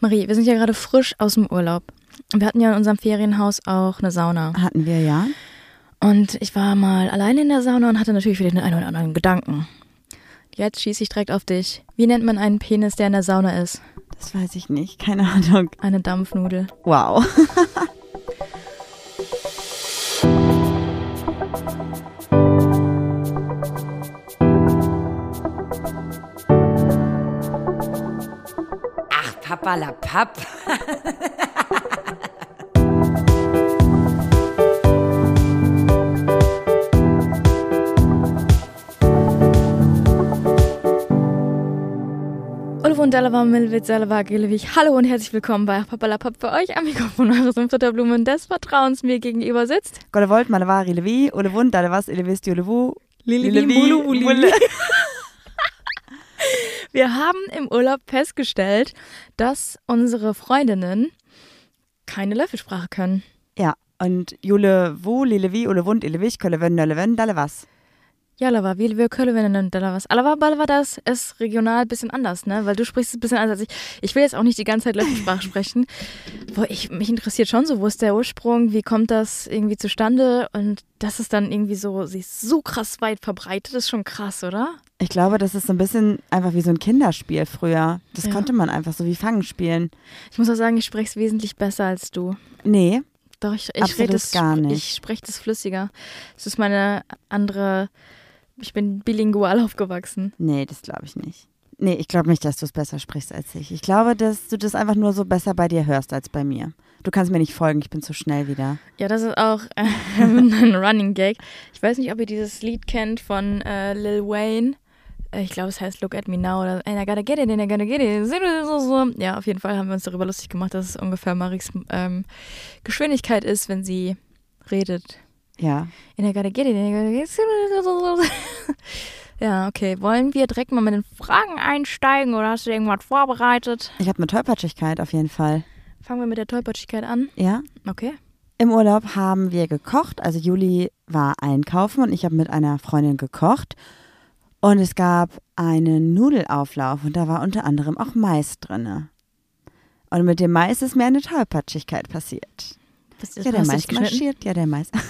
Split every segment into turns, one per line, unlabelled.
Marie, wir sind ja gerade frisch aus dem Urlaub. Wir hatten ja in unserem Ferienhaus auch eine Sauna.
Hatten wir ja.
Und ich war mal alleine in der Sauna und hatte natürlich wieder den einen oder anderen Gedanken. Jetzt schieße ich direkt auf dich. Wie nennt man einen Penis, der in der Sauna ist?
Das weiß ich nicht. Keine Ahnung.
Eine Dampfnudel.
Wow.
Gelewig. Hallo und herzlich willkommen bei Papalapap für euch am Mikrofon eures Futterblumen des Vertrauens mir gegenüber sitzt.
Golle Volt, Malavari, Levi, Ole Wund, Dale was, Ele Wisst, Ole Wu.
Lili Bulu Bulu. Wir haben im Urlaub festgestellt, dass unsere Freundinnen keine Löffelsprache können.
Ja, und Jule Wu, Lile Wie, Ole Wund, Ele Wich, Kölle Wen, Nölle Wen, Dale was.
Ja, Lava, wie wir können und da was. Aber war das ist regional ein bisschen anders, ne? Weil du sprichst es ein bisschen anders als ich. Ich will jetzt auch nicht die ganze Zeit Löffelsprache sprechen. Boah, ich, mich interessiert schon so, wo ist der Ursprung, wie kommt das irgendwie zustande? Und das ist dann irgendwie so, sie ist so krass weit verbreitet, ist schon krass, oder?
Ich glaube, das ist so ein bisschen einfach wie so ein Kinderspiel früher. Das
Ja.
konnte man einfach so wie Fangen spielen.
Ich muss auch sagen, ich spreche es wesentlich besser als du.
Nee,
Doch, ich, ich rede es
gar nicht.
Ich spreche das flüssiger. Es ist meine andere, ich bin bilingual aufgewachsen.
nee, das glaube ich nicht. Nee, ich glaube nicht, dass du es besser sprichst als ich. Ich glaube, dass du das einfach nur so besser bei dir hörst als bei mir. Du kannst mir nicht folgen, ich bin zu schnell wieder.
Ja, das ist auch äh, ein Running Gag. Ich weiß nicht, ob ihr dieses Lied kennt von äh, Lil Wayne. Äh, Ich glaube, es heißt Look at Me Now oder And I gotta get it, I gotta get it. Ja, auf jeden Fall haben wir uns darüber lustig gemacht, dass es ungefähr Mariks ähm, Geschwindigkeit ist, wenn sie redet.
Ja.
And I gotta get it, and I gotta get it. Ja, okay. Wollen wir direkt mal mit den Fragen einsteigen oder hast du irgendwas vorbereitet?
Ich habe eine Tollpatschigkeit auf jeden Fall.
Fangen wir mit der Tollpatschigkeit an.
Ja.
Okay.
Im Urlaub haben wir gekocht. Also Juli war einkaufen und ich habe mit einer Freundin gekocht. Und es gab einen Nudelauflauf und da war unter anderem auch Mais drinne. Und mit dem Mais ist mir eine Tollpatschigkeit passiert.
Das
ja, der Mais marschiert. Ja, der Mais.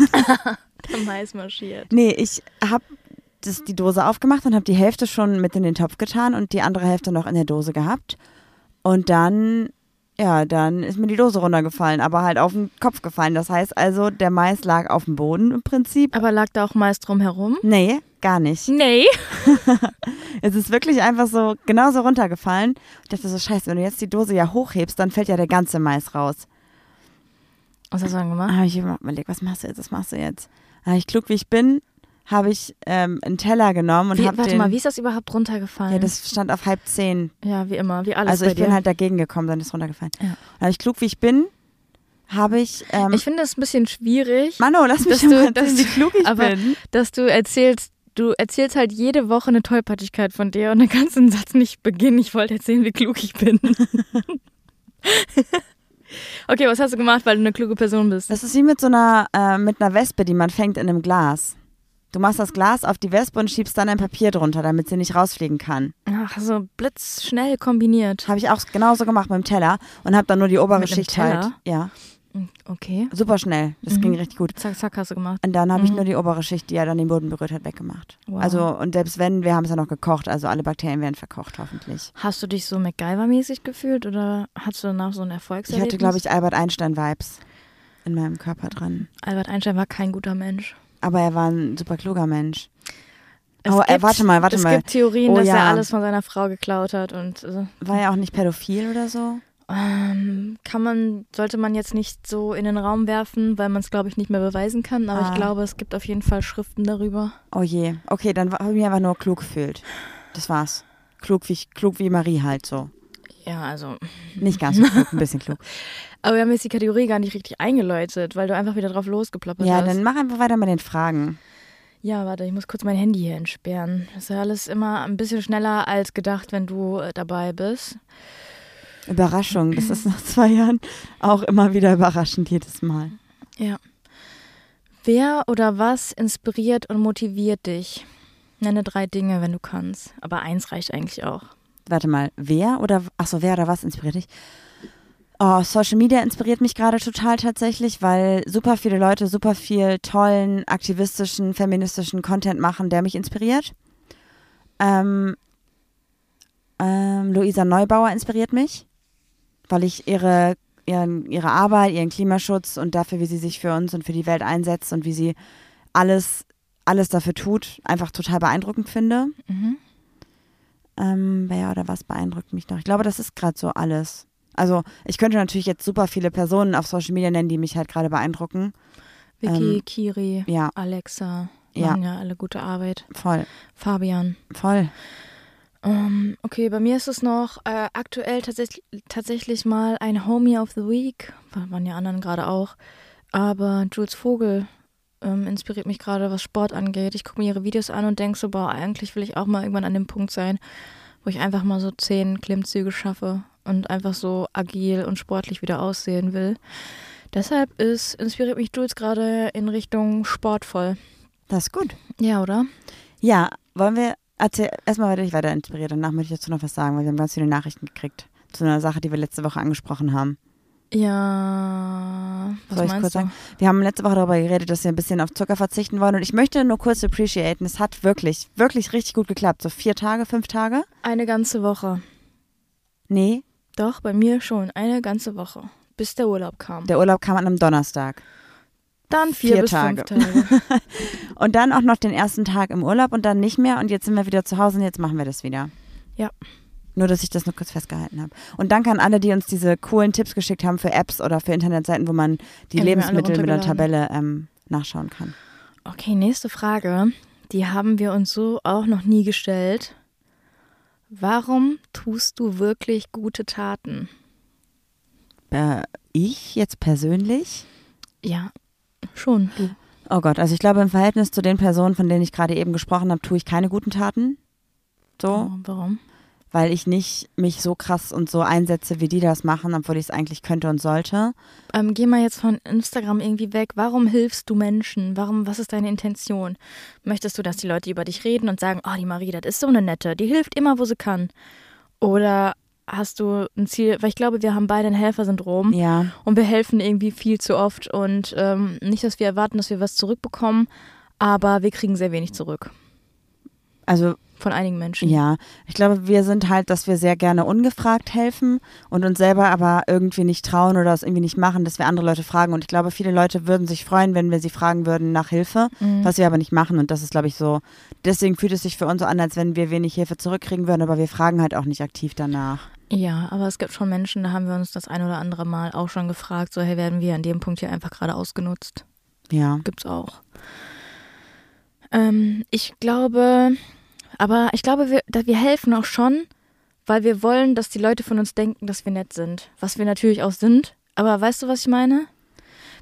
Der Mais marschiert.
nee, ich habe die Dose aufgemacht und habe die Hälfte schon mit in den Topf getan und die andere Hälfte noch in der Dose gehabt. Und dann, ja, dann ist mir die Dose runtergefallen, aber halt auf den Kopf gefallen. Das heißt also, der Mais lag auf dem Boden im Prinzip.
Aber lag da auch Mais drum herum?
Nee, gar nicht.
Nee.
Es ist wirklich einfach so genauso runtergefallen. Ich dachte so, scheiße, wenn du jetzt die Dose ja hochhebst, dann fällt ja der ganze Mais raus.
Was hast du dann gemacht?
habe ich immer überlegt, was machst du jetzt, was machst du jetzt? Habe ich klug, wie ich bin, habe ich ähm, einen Teller genommen und habe
warte
den...
mal, wie ist das überhaupt runtergefallen?
ja, das stand auf halb zehn.
ja, wie immer, wie alles
Also ich
dir.
bin halt dagegen gekommen, dann ist runtergefallen.
Ja.
Habe ich klug, wie ich bin, habe ich... Ähm,
ich finde es ein bisschen schwierig,
Mano, lass mich
dass
mal
du-
erzählen,
dass
wie klug ich
aber-
bin.
dass du erzählst, du erzählst halt jede Woche eine Tollpatschigkeit von dir und dann kannst du den Satz nicht beginnen, ich wollte erzählen, wie klug ich bin. okay, was hast du gemacht, weil du eine kluge Person bist?
Das ist wie mit so einer, äh, mit einer Wespe, die man fängt in einem Glas. Du machst das Glas auf die Wespe und schiebst dann ein Papier drunter, damit sie nicht rausfliegen kann.
Ach, so blitzschnell kombiniert.
Habe ich auch genauso gemacht mit dem Teller und habe dann nur die obere
Mit
Schicht halt. Ja,
Okay.
super schnell. Das
Mhm.
ging richtig gut.
Zack, zack, hast du gemacht.
Und dann habe ich
Mhm.
nur die obere Schicht, die ja dann den Boden berührt hat, weggemacht.
Wow.
Also, und selbst wenn, wir haben es ja noch gekocht, also alle Bakterien werden verkocht, hoffentlich.
Hast du dich so MacGyver-mäßig gefühlt oder hattest du danach so ein
Ich
Erfolgserlebnis?
hatte, glaube ich, Albert Einstein-Vibes in meinem Körper dran.
Albert Einstein war kein guter Mensch.
Aber er war ein super kluger Mensch.
Es
Oh, äh, warte mal, warte
es
mal.
gibt Theorien,
Oh,
dass er
ja.
alles von seiner Frau geklaut hat und äh,
War er auch nicht pädophil oder so?
Ähm, kann man, sollte man jetzt nicht so in den Raum werfen, weil man es, glaube ich, nicht mehr beweisen kann. Aber
Ah.
ich glaube, es gibt auf jeden Fall Schriften darüber.
Oh je. Okay, dann habe ich mich einfach nur klug gefühlt. Das war's. Klug wie, klug wie Marie halt so.
Ja, also.
Nicht ganz so klug, ein bisschen klug.
Aber wir haben jetzt die Kategorie gar nicht richtig eingeläutet, weil du einfach wieder drauf losgeplappert
Ja,
hast.
dann mach einfach weiter mit den Fragen.
Ja, warte, ich muss kurz mein Handy hier entsperren. Das ist ja alles immer ein bisschen schneller als gedacht, wenn du äh, dabei bist.
Überraschung, das ist nach zwei Jahren auch immer wieder überraschend jedes Mal.
Ja. Wer oder was inspiriert und motiviert dich? Nenne drei Dinge, wenn du kannst. Aber eins reicht eigentlich auch.
Warte mal, wer oder, achso, wer oder was inspiriert dich? Oh, Social Media inspiriert mich gerade total tatsächlich, weil super viele Leute super viel tollen, aktivistischen, feministischen Content machen, der mich inspiriert. Ähm, ähm, Luisa Neubauer inspiriert mich, weil ich ihre, ihren, ihre Arbeit, ihren Klimaschutz und dafür, wie sie sich für uns und für die Welt einsetzt und wie sie alles, alles dafür tut, einfach total beeindruckend finde.
Mhm.
Ähm, wer oder was beeindruckt mich noch? Ich glaube, das ist gerade so alles. Also ich könnte natürlich jetzt super viele Personen auf Social Media nennen, die mich halt gerade beeindrucken.
Vicky,
Ähm,
Kiri,
Ja,
Alexa,
Ja.
ja alle gute Arbeit.
voll,
Fabian.
voll.
Ähm, okay, bei mir ist es noch äh, aktuell tatsächlich, tatsächlich mal ein Homie of the Week. Wa- Waren ja anderen gerade auch. Aber Jules Vogel ähm, inspiriert mich gerade, was Sport angeht. Ich gucke mir ihre Videos an und denke so, boah, eigentlich will ich auch mal irgendwann an dem Punkt sein, wo ich einfach mal so zehn Klimmzüge schaffe und einfach so agil und sportlich wieder aussehen will. Deshalb ist, inspiriert mich Jules gerade in Richtung sportvoll.
Das ist gut.
Ja, oder?
Ja, wollen wir, erzähl, erstmal werde ich weiter inspiriert, danach möchte ich dazu noch was sagen, weil wir haben ganz viele Nachrichten gekriegt zu einer Sache, die wir letzte Woche angesprochen haben.
Ja, was
Soll ich
meinst
kurz
du?
sagen? Wir haben letzte Woche darüber geredet, dass wir ein bisschen auf Zucker verzichten wollen und ich möchte nur kurz appreciaten, es hat wirklich, wirklich richtig gut geklappt. So vier Tage, fünf Tage?
Eine ganze Woche.
Nee,
Doch, bei mir schon. Eine ganze Woche. Bis der Urlaub kam.
der Urlaub kam an einem Donnerstag.
Dann vier,
vier
bis
Tage.
fünf Tage.
Und dann auch noch den ersten Tag im Urlaub und dann nicht mehr und jetzt sind wir wieder zu Hause und jetzt machen wir das wieder.
Ja.
Nur, dass ich das nur kurz festgehalten habe. Und danke an alle, die uns diese coolen Tipps geschickt haben für Apps oder für Internetseiten, wo man die
haben
Lebensmittel mit einer. Tabelle ähm, nachschauen kann.
Okay, nächste Frage. Die haben wir uns so auch noch nie gestellt. Warum tust du wirklich gute Taten?
Äh, ich jetzt persönlich?
Ja, schon. Du.
Oh Gott, also ich glaube, im Verhältnis zu den Personen, von denen ich gerade eben gesprochen habe, tue ich keine guten Taten. So,
Oh, warum?
weil ich nicht mich so krass und so einsetze, wie die das machen, obwohl ich es eigentlich könnte und sollte.
Ähm, geh mal jetzt von Instagram irgendwie weg. Warum hilfst du Menschen? Warum, was ist deine Intention? Möchtest du, dass die Leute über dich reden und sagen, oh, die Marie, das ist so eine nette, die hilft immer, wo sie kann? Oder hast du ein Ziel, weil ich glaube, wir haben beide ein Helfersyndrom
Ja,
und wir helfen irgendwie viel zu oft und ähm, nicht, dass wir erwarten, dass wir was zurückbekommen, aber wir kriegen sehr wenig zurück
also
von einigen Menschen.
Ja, ich glaube, wir sind halt, dass wir sehr gerne ungefragt helfen und uns selber aber irgendwie nicht trauen oder es irgendwie nicht machen, dass wir andere Leute fragen. Und ich glaube, viele Leute würden sich freuen, wenn wir sie fragen würden nach Hilfe,
Mhm.
was wir aber nicht machen. Und das ist, glaube ich, so. Deswegen fühlt es sich für uns so an, als wenn wir wenig Hilfe zurückkriegen würden, aber wir fragen halt auch nicht aktiv danach.
Ja, aber es gibt schon Menschen, da haben wir uns das ein oder andere Mal auch schon gefragt, so hey, werden wir an dem Punkt hier einfach gerade ausgenutzt?
Ja.
Gibt's auch. Ähm, ich glaube, aber ich glaube, wir, da wir helfen auch schon, weil wir wollen, dass die Leute von uns denken, dass wir nett sind. Was wir natürlich auch sind. Aber weißt du, was ich meine?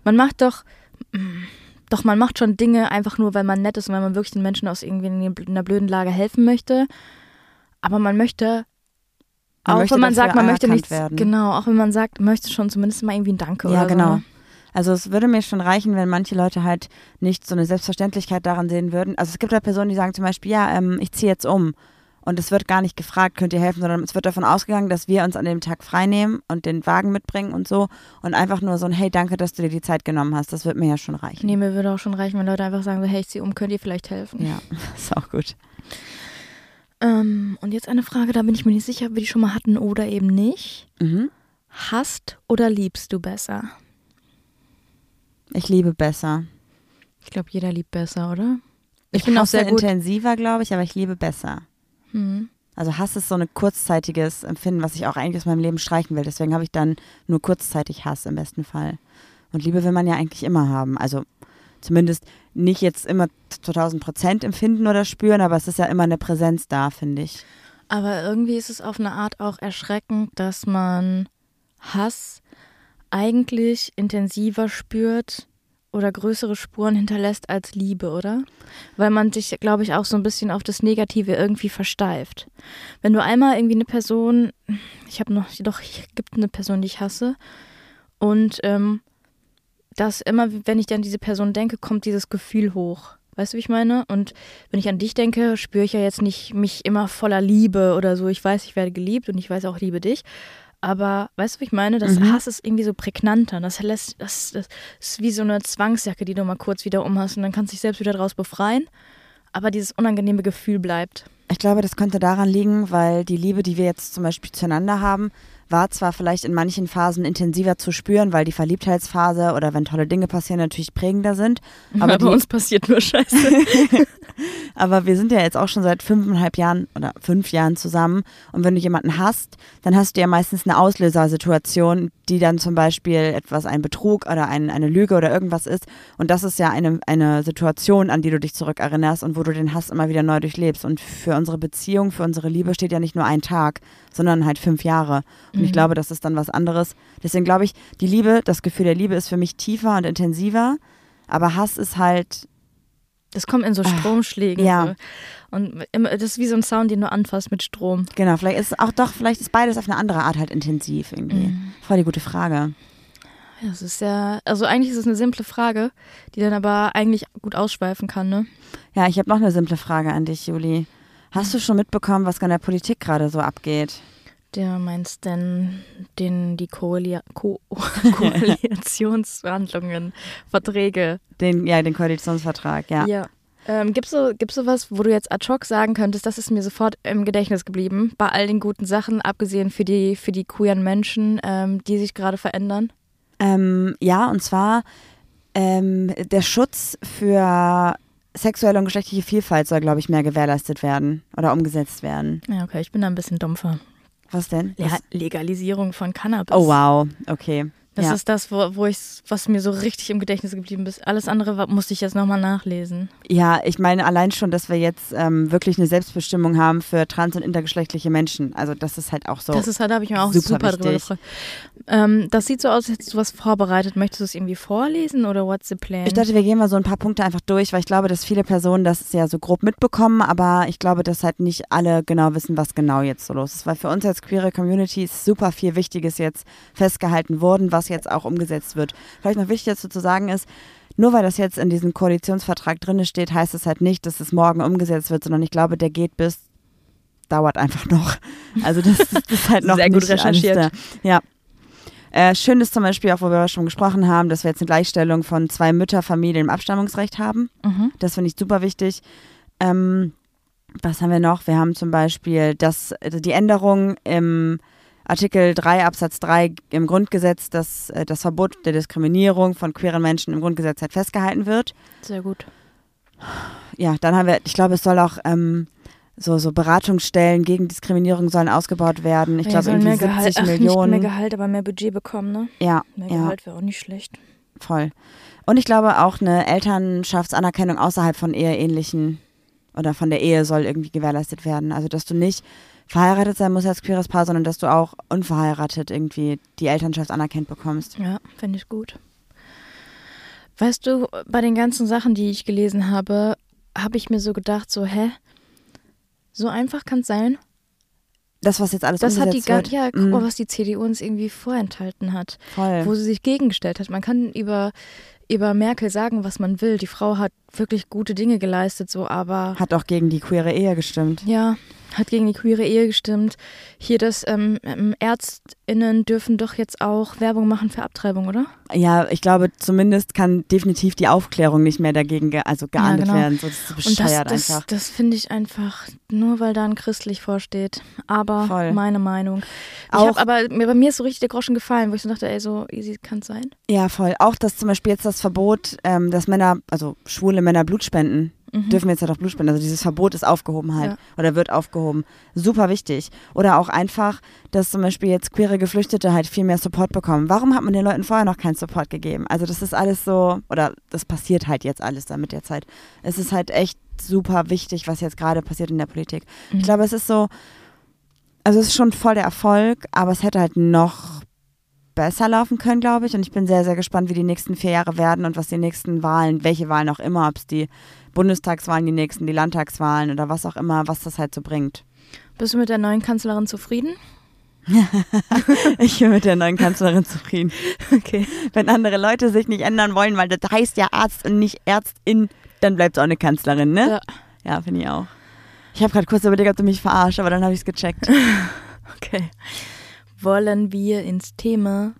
Man macht doch, mm, doch man macht schon Dinge einfach nur, weil man nett ist und weil man wirklich den Menschen aus irgendwie in einer blöden Lage helfen möchte. Aber man möchte,
Man
auch wenn man sagt, man möchte nichts,
werden.
genau, auch wenn man sagt, möchte schon zumindest mal irgendwie ein Danke
Ja,
oder
genau.
so. ne?
Also es würde mir schon reichen, wenn manche Leute halt nicht so eine Selbstverständlichkeit daran sehen würden. Also es gibt halt Personen, die sagen zum Beispiel, ja, ähm, ich ziehe jetzt um. Und es wird gar nicht gefragt, könnt ihr helfen, sondern es wird davon ausgegangen, dass wir uns an dem Tag freinehmen und den Wagen mitbringen und so. Und einfach nur so ein, hey, danke, dass du dir die Zeit genommen hast. Das wird mir ja schon reichen.
Nee, mir würde auch schon reichen, wenn Leute einfach sagen, so, hey, ich zieh um, könnt ihr vielleicht helfen?
Ja, ist auch gut.
Ähm, und jetzt eine Frage, da bin ich mir nicht sicher, ob wir die schon mal hatten oder eben nicht.
Mhm.
Hasst oder liebst du besser?
Ich liebe besser.
Ich glaube, jeder liebt besser, oder?
Ich,
bin auch sehr gut.
intensiver, glaube ich, aber ich liebe besser.
Hm.
Also Hass ist so ein kurzzeitiges Empfinden, was ich auch eigentlich aus meinem Leben streichen will. Deswegen habe ich dann nur kurzzeitig Hass im besten Fall. Und Liebe will man ja eigentlich immer haben. Also zumindest nicht jetzt immer zu 1000 Prozent empfinden oder spüren, aber es ist ja immer eine Präsenz da, finde ich.
Aber irgendwie ist es auf eine Art auch erschreckend, dass man Hass eigentlich intensiver spürt oder größere Spuren hinterlässt als Liebe, oder? Weil man sich, glaube ich, auch so ein bisschen auf das Negative irgendwie versteift. Wenn du einmal irgendwie eine Person, ich habe noch, doch, es gibt eine Person, die ich hasse, und ähm, dass immer, wenn ich an diese Person denke, kommt dieses Gefühl hoch. Weißt du, wie ich meine? Und wenn ich an dich denke, spüre ich ja jetzt nicht mich immer voller Liebe oder so. Ich weiß, ich werde geliebt und ich weiß auch, ich liebe dich. Aber weißt du, wie ich meine? Das
Mhm.
Hass ist irgendwie so prägnanter. Das lässt, das, das ist wie so eine Zwangsjacke, die du mal kurz wieder umhast und dann kannst du dich selbst wieder draus befreien. Aber dieses unangenehme Gefühl bleibt.
Ich glaube, das könnte daran liegen, weil die Liebe, die wir jetzt zum Beispiel zueinander haben, war zwar vielleicht in manchen Phasen intensiver zu spüren, weil die Verliebtheitsphase oder wenn tolle Dinge passieren, natürlich prägender sind. Aber,
Aber bei uns passiert nur Scheiße.
aber wir sind ja jetzt auch schon seit fünfeinhalb Jahren oder fünf Jahren zusammen. Und wenn du jemanden hast, dann hast du ja meistens eine Auslösersituation, die dann zum Beispiel etwas, ein Betrug oder ein, eine Lüge oder irgendwas ist. Und das ist ja eine, eine Situation, an die du dich zurückerinnerst und wo du den Hass immer wieder neu durchlebst. Und für unsere Beziehung, für unsere Liebe steht ja nicht nur ein Tag, sondern halt fünf Jahre. Und ich
Mhm.
glaube, das ist dann was anderes. Deswegen glaube ich, die Liebe, das Gefühl der Liebe ist für mich tiefer und intensiver. Aber Hass ist halt,
Das kommt in so Stromschlägen.
Ah, ja.
So. Und immer, das ist wie so ein Sound, den du anfasst mit Strom.
genau, vielleicht ist es auch doch, vielleicht ist beides auf eine andere Art halt intensiv irgendwie.
Mhm.
Voll die gute Frage.
Ja, Das ist ja, also eigentlich ist es eine simple Frage, die dann aber eigentlich gut ausschweifen kann, ne?
Ja, ich habe noch eine simple Frage an dich, Juli. Hast du schon mitbekommen, was in der Politik gerade so abgeht?
Der meinst denn den, die Koalia Ko Koalitionsverhandlungen, Verträge.
Den, ja, den Koalitionsvertrag, ja.
Ja. Ähm, gibt's so, gibt's so was, wo du jetzt ad hoc sagen könntest, das ist mir sofort im Gedächtnis geblieben, bei all den guten Sachen, abgesehen für die, für die queeren Menschen, ähm, die sich gerade verändern?
Ähm, ja, und zwar ähm, der Schutz für sexuelle und geschlechtliche Vielfalt soll, glaube ich, mehr gewährleistet werden oder umgesetzt werden.
Ja, okay, ich bin da ein bisschen dumpfer.
Was denn?
Ja? Legalisierung von Cannabis.
Oh, wow. Okay.
Das
ja.
ist das, wo, wo ich, was mir so richtig im Gedächtnis geblieben ist. Alles andere musste ich jetzt nochmal nachlesen.
ja, ich meine allein schon, dass wir jetzt ähm, wirklich eine Selbstbestimmung haben für trans- und intergeschlechtliche Menschen. Also das ist halt auch so.
Das ist halt, da habe ich mir auch
super
super, drüber gefreut. Ähm, das sieht so aus, als hättest du was vorbereitet. Möchtest du es irgendwie vorlesen oder what's the plan?
Ich dachte, wir gehen mal so ein paar Punkte einfach durch, weil ich glaube, dass viele Personen das ja so grob mitbekommen, aber ich glaube, dass halt nicht alle genau wissen, was genau jetzt so los ist. Weil für uns als queere Community ist super viel Wichtiges jetzt festgehalten worden, was jetzt auch umgesetzt wird. Vielleicht noch wichtig dazu zu sagen ist, nur weil das jetzt in diesem Koalitionsvertrag drin steht, heißt es halt nicht, dass es morgen umgesetzt wird, sondern ich glaube, der geht bis, dauert einfach noch. Also das, das ist halt noch
Sehr gut
alles
recherchiert.
Da. Ja. Äh, schön ist zum Beispiel auch, wo wir schon gesprochen haben, dass wir jetzt eine Gleichstellung von zwei Mütterfamilien im Abstammungsrecht haben.
mhm.
Das finde ich super wichtig. Ähm, was haben wir noch? Wir haben zum Beispiel das, also die Änderung im Artikel 3 Absatz 3 im Grundgesetz, dass äh, das Verbot der Diskriminierung von queeren Menschen im Grundgesetz halt festgehalten wird.
Sehr gut.
Ja, dann haben wir, ich glaube, es soll auch ähm, so, so Beratungsstellen gegen Diskriminierung sollen ausgebaut werden. Ich
Ja,
glaube, irgendwie
mehr
70
Gehalt, ach,
Millionen.
Nicht mehr Gehalt, aber mehr Budget bekommen, ne?
ja,
Mehr
ja.
Gehalt wäre auch nicht schlecht.
Voll. Und ich glaube auch eine Elternschaftsanerkennung außerhalb von eheähnlichen oder von der Ehe soll irgendwie gewährleistet werden. Also dass du nicht verheiratet sein musst als queeres Paar, sondern dass du auch unverheiratet irgendwie die Elternschaft anerkannt bekommst.
Ja, finde ich gut. Weißt du, bei den ganzen Sachen, die ich gelesen habe, habe ich mir so gedacht, so, hä? So einfach kann es sein?
Das, was jetzt alles
Das hat die
wird.
ja, guck mal, was die CDU uns irgendwie vorenthalten hat,
voll.
wo sie sich gegengestellt hat. Man kann über, über Merkel sagen, was man will. Die Frau hat wirklich gute Dinge geleistet, so, aber
Hat auch gegen die queere Ehe gestimmt.
ja, hat gegen die queere Ehe gestimmt. Hier das ähm, ähm, ÄrztInnen dürfen doch jetzt auch Werbung machen für Abtreibung, oder?
Ja, ich glaube, zumindest kann definitiv die Aufklärung nicht mehr dagegen ge also geahndet
genau.
werden. So, das ist so
Und das,
bescheuert
das,
einfach.
das finde ich einfach, nur weil da ein christlich vorsteht. Aber
Voll.
meine Meinung. Ich
Auch-
hab, aber bei mir ist so richtig der Groschen gefallen, wo ich so dachte, ey, so easy kann es sein.
Ja, voll. Auch, dass zum Beispiel jetzt das Verbot, ähm, dass Männer, also schwule Männer Blut spenden,
Mhm.
dürfen jetzt halt auch Blut spenden. Also dieses Verbot ist aufgehoben halt
Ja.
oder wird aufgehoben. Super wichtig. Oder auch einfach, dass zum Beispiel jetzt queere Geflüchtete halt viel mehr Support bekommen. Warum hat man den Leuten vorher noch keinen Support gegeben? Also das ist alles so, oder das passiert halt jetzt alles da mit der Zeit. Es ist halt echt super wichtig, was jetzt gerade passiert in der Politik.
Mhm.
Ich glaube, es ist so, also es ist schon voll der Erfolg, aber es hätte halt noch besser laufen können, glaube ich. Und ich bin sehr, sehr gespannt, wie die nächsten vier Jahre werden und was die nächsten Wahlen, welche Wahlen auch immer, ob es die Bundestagswahlen, die nächsten, die Landtagswahlen oder was auch immer, was das halt so bringt.
Bist du mit der neuen Kanzlerin zufrieden?
Ich bin mit der neuen Kanzlerin zufrieden.
Okay.
Wenn andere Leute sich nicht ändern wollen, weil das heißt ja Arzt und nicht Ärztin, dann bleibt es auch eine Kanzlerin, ne?
Ja.
Ja, finde ich auch. Ich habe gerade kurz überlegt, ob du mich verarscht, aber dann habe ich es gecheckt.
Okay. Wollen wir ins Thema.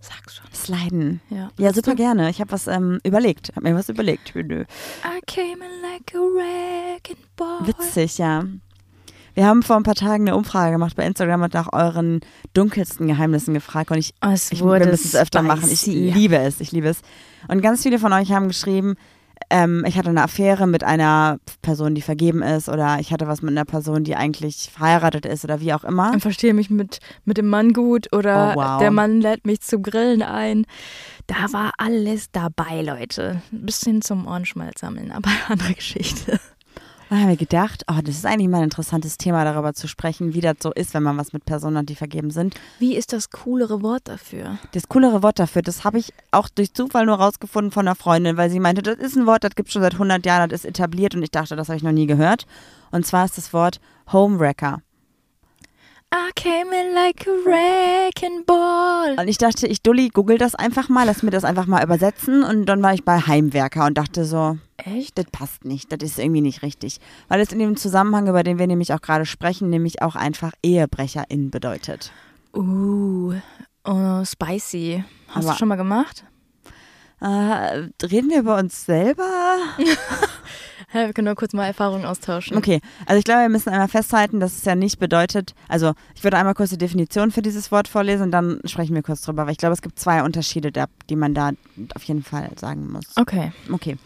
Sag's schon.
Sliden.
Ja,
Ja, super gerne. Ich habe was ähm, überlegt. Hab mir was überlegt. Nö.
I came in like a wrecking ball.
Witzig, ja. Wir haben vor ein paar Tagen eine Umfrage gemacht bei Instagram und nach euren dunkelsten Geheimnissen gefragt. Und ich
Oh, es
Ich, müssen es öfter machen. Ich liebe es, ich liebe es. Und ganz viele von euch haben geschrieben, ähm, ich hatte eine Affäre mit einer Person, die vergeben ist, oder ich hatte was mit einer Person, die eigentlich verheiratet ist, oder wie auch immer.
Und verstehe mich mit, mit dem Mann gut oder
Oh, wow.
der Mann lädt mich zum Grillen ein. Da war alles dabei, Leute. Bis hin zum Ohrenschmalz sammeln, aber andere Geschichte.
Dann haben wir gedacht, oh, das ist eigentlich mal ein interessantes Thema, darüber zu sprechen, wie das so ist, wenn man was mit Personen hat, die vergeben sind.
Wie ist das coolere Wort dafür?
Das coolere Wort dafür, das habe ich auch durch Zufall nur rausgefunden von einer Freundin, weil sie meinte, das ist ein Wort, das gibt es schon seit 100 Jahren, das ist etabliert und ich dachte, das habe ich noch nie gehört. Und zwar ist das Wort Homewrecker.
I came in like a wrecking ball.
Und ich dachte, ich Dulli, google das einfach mal, lass mir das einfach mal übersetzen. Und dann war ich bei Heimwerker und dachte so,
Echt?
das passt nicht, das ist irgendwie nicht richtig. Weil es in dem Zusammenhang, über den wir nämlich auch gerade sprechen, nämlich auch einfach Ehebrecherin bedeutet.
Uh, oh, spicy. Hast
Aber-
du schon mal gemacht?
Äh, reden wir über uns selber?
Ja, wir können nur kurz mal Erfahrungen austauschen.
Okay, also ich glaube, wir müssen einmal festhalten, dass es ja nicht bedeutet, also ich würde einmal kurz die Definition für dieses Wort vorlesen und dann sprechen wir kurz drüber, weil ich glaube, es gibt zwei Unterschiede, die man da auf jeden Fall sagen muss.
Okay.
Okay.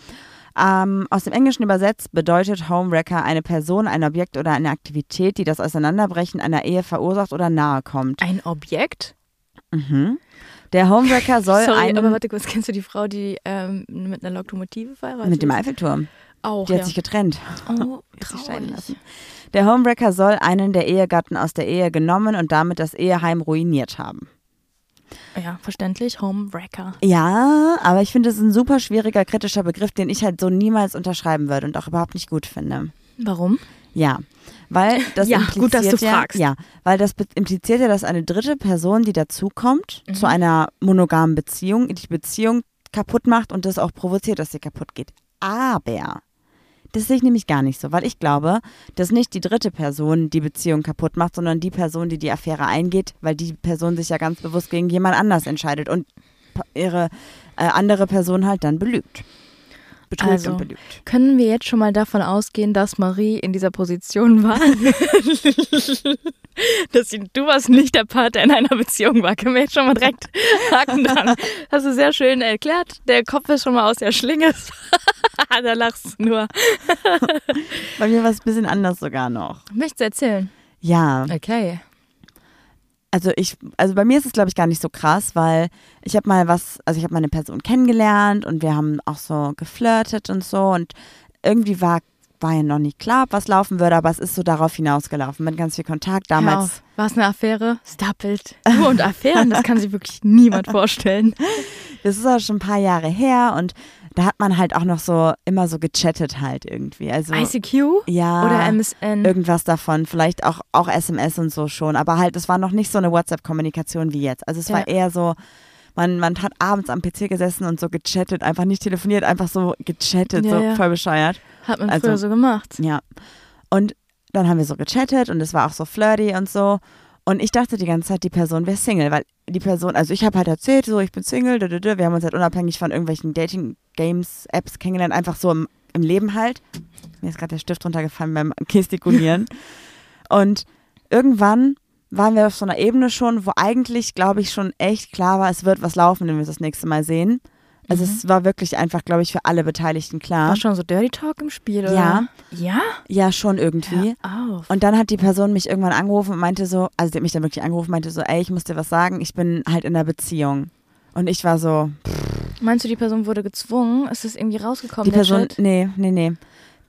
Ähm, aus dem Englischen übersetzt bedeutet Homewrecker eine Person, ein Objekt oder eine Aktivität, die das Auseinanderbrechen einer Ehe verursacht oder nahe kommt.
Ein Objekt?
Mhm. Der Homewrecker soll
Sorry,
einen
aber warte kurz, kennst du die Frau, die ähm, mit einer Lokomotive verheiratet
mit dem? Eiffelturm.
Auch,
Die hat
ja.
sich getrennt.
Oh, traurig.
Der Homewrecker soll einen der Ehegatten aus der Ehe genommen und damit das Eheheim ruiniert haben.
Ja, verständlich. Homewrecker.
Ja, aber ich finde, es ist ein super schwieriger, kritischer Begriff, den ich halt so niemals unterschreiben würde und auch überhaupt nicht gut finde.
Warum?
Ja, weil das
Ja,
impliziert
gut, dass du
ja,
fragst.
Ja, weil das impliziert ja, dass eine dritte Person, die dazukommt,
Mhm.
zu einer monogamen Beziehung, die Beziehung kaputt macht und das auch provoziert, dass sie kaputt geht. Aber das sehe ich nämlich gar nicht so, weil ich glaube, dass nicht die dritte Person die Beziehung kaputt macht, sondern die Person, die die Affäre eingeht, weil die Person sich ja ganz bewusst gegen jemand anders entscheidet und ihre äh, andere Person halt dann belügt. Betrügt
Also,
und belügt.
Können wir jetzt schon mal davon ausgehen, dass Marie in dieser Position war? dass sie, du warst nicht der Part, der in einer Beziehung war. Können wir jetzt schon mal direkt haken dran. Hast du sehr schön erklärt. Der Kopf ist schon mal aus der Schlinge. da lachst du nur.
Bei mir war es ein bisschen anders sogar noch.
Möchtest du erzählen?
Ja.
Okay.
Also ich, also bei mir ist es glaube ich gar nicht so krass, weil ich habe mal was, also ich habe mal eine Person kennengelernt und wir haben auch so geflirtet und so und irgendwie war war ja noch nicht klar, ob was laufen würde, aber es ist so darauf hinausgelaufen mit ganz viel Kontakt damals.
War es eine Affäre? Stop it. Du und Affären, das kann sich wirklich niemand vorstellen.
Das ist auch schon ein paar Jahre her und da hat man halt auch noch so immer so gechattet halt irgendwie. Also
ICQ
ja,
oder MSN?
irgendwas davon, vielleicht auch auch SMS und so schon, aber halt es war noch nicht so eine WhatsApp-Kommunikation wie jetzt. Also es
Ja.
war eher so man, man hat abends am PC gesessen und so gechattet, einfach nicht telefoniert, einfach so gechattet,
Ja,
so
ja.
voll bescheuert.
Hat man
also-
früher so gemacht.
Ja. Und dann haben wir so gechattet und es war auch so flirty und so. Und ich dachte die ganze Zeit, die Person wäre Single, weil die Person, also ich habe halt erzählt, so ich bin Single, dö. wir haben uns halt unabhängig von irgendwelchen Dating-Games, Apps kennengelernt, einfach so im, im Leben halt. Mir ist gerade der Stift runtergefallen beim Gestikulieren. und irgendwann waren wir auf so einer Ebene schon, wo eigentlich, glaube ich, schon echt klar war, es wird was laufen, wenn wir uns das nächste Mal sehen. Also
Mhm.
es war wirklich einfach, glaube ich, für alle Beteiligten klar.
War schon so Dirty Talk im Spiel, oder?
Ja.
Ja?
Ja, schon irgendwie.
Hör auf.
Und dann hat die Person mich irgendwann angerufen und meinte so, also die hat mich dann wirklich angerufen, meinte so, ey, ich muss dir was sagen, ich bin halt in einer Beziehung. Und ich war so,
Meinst du, die Person wurde gezwungen? Ist das irgendwie rausgekommen?
die Person,
Chat?
nee, nee, nee.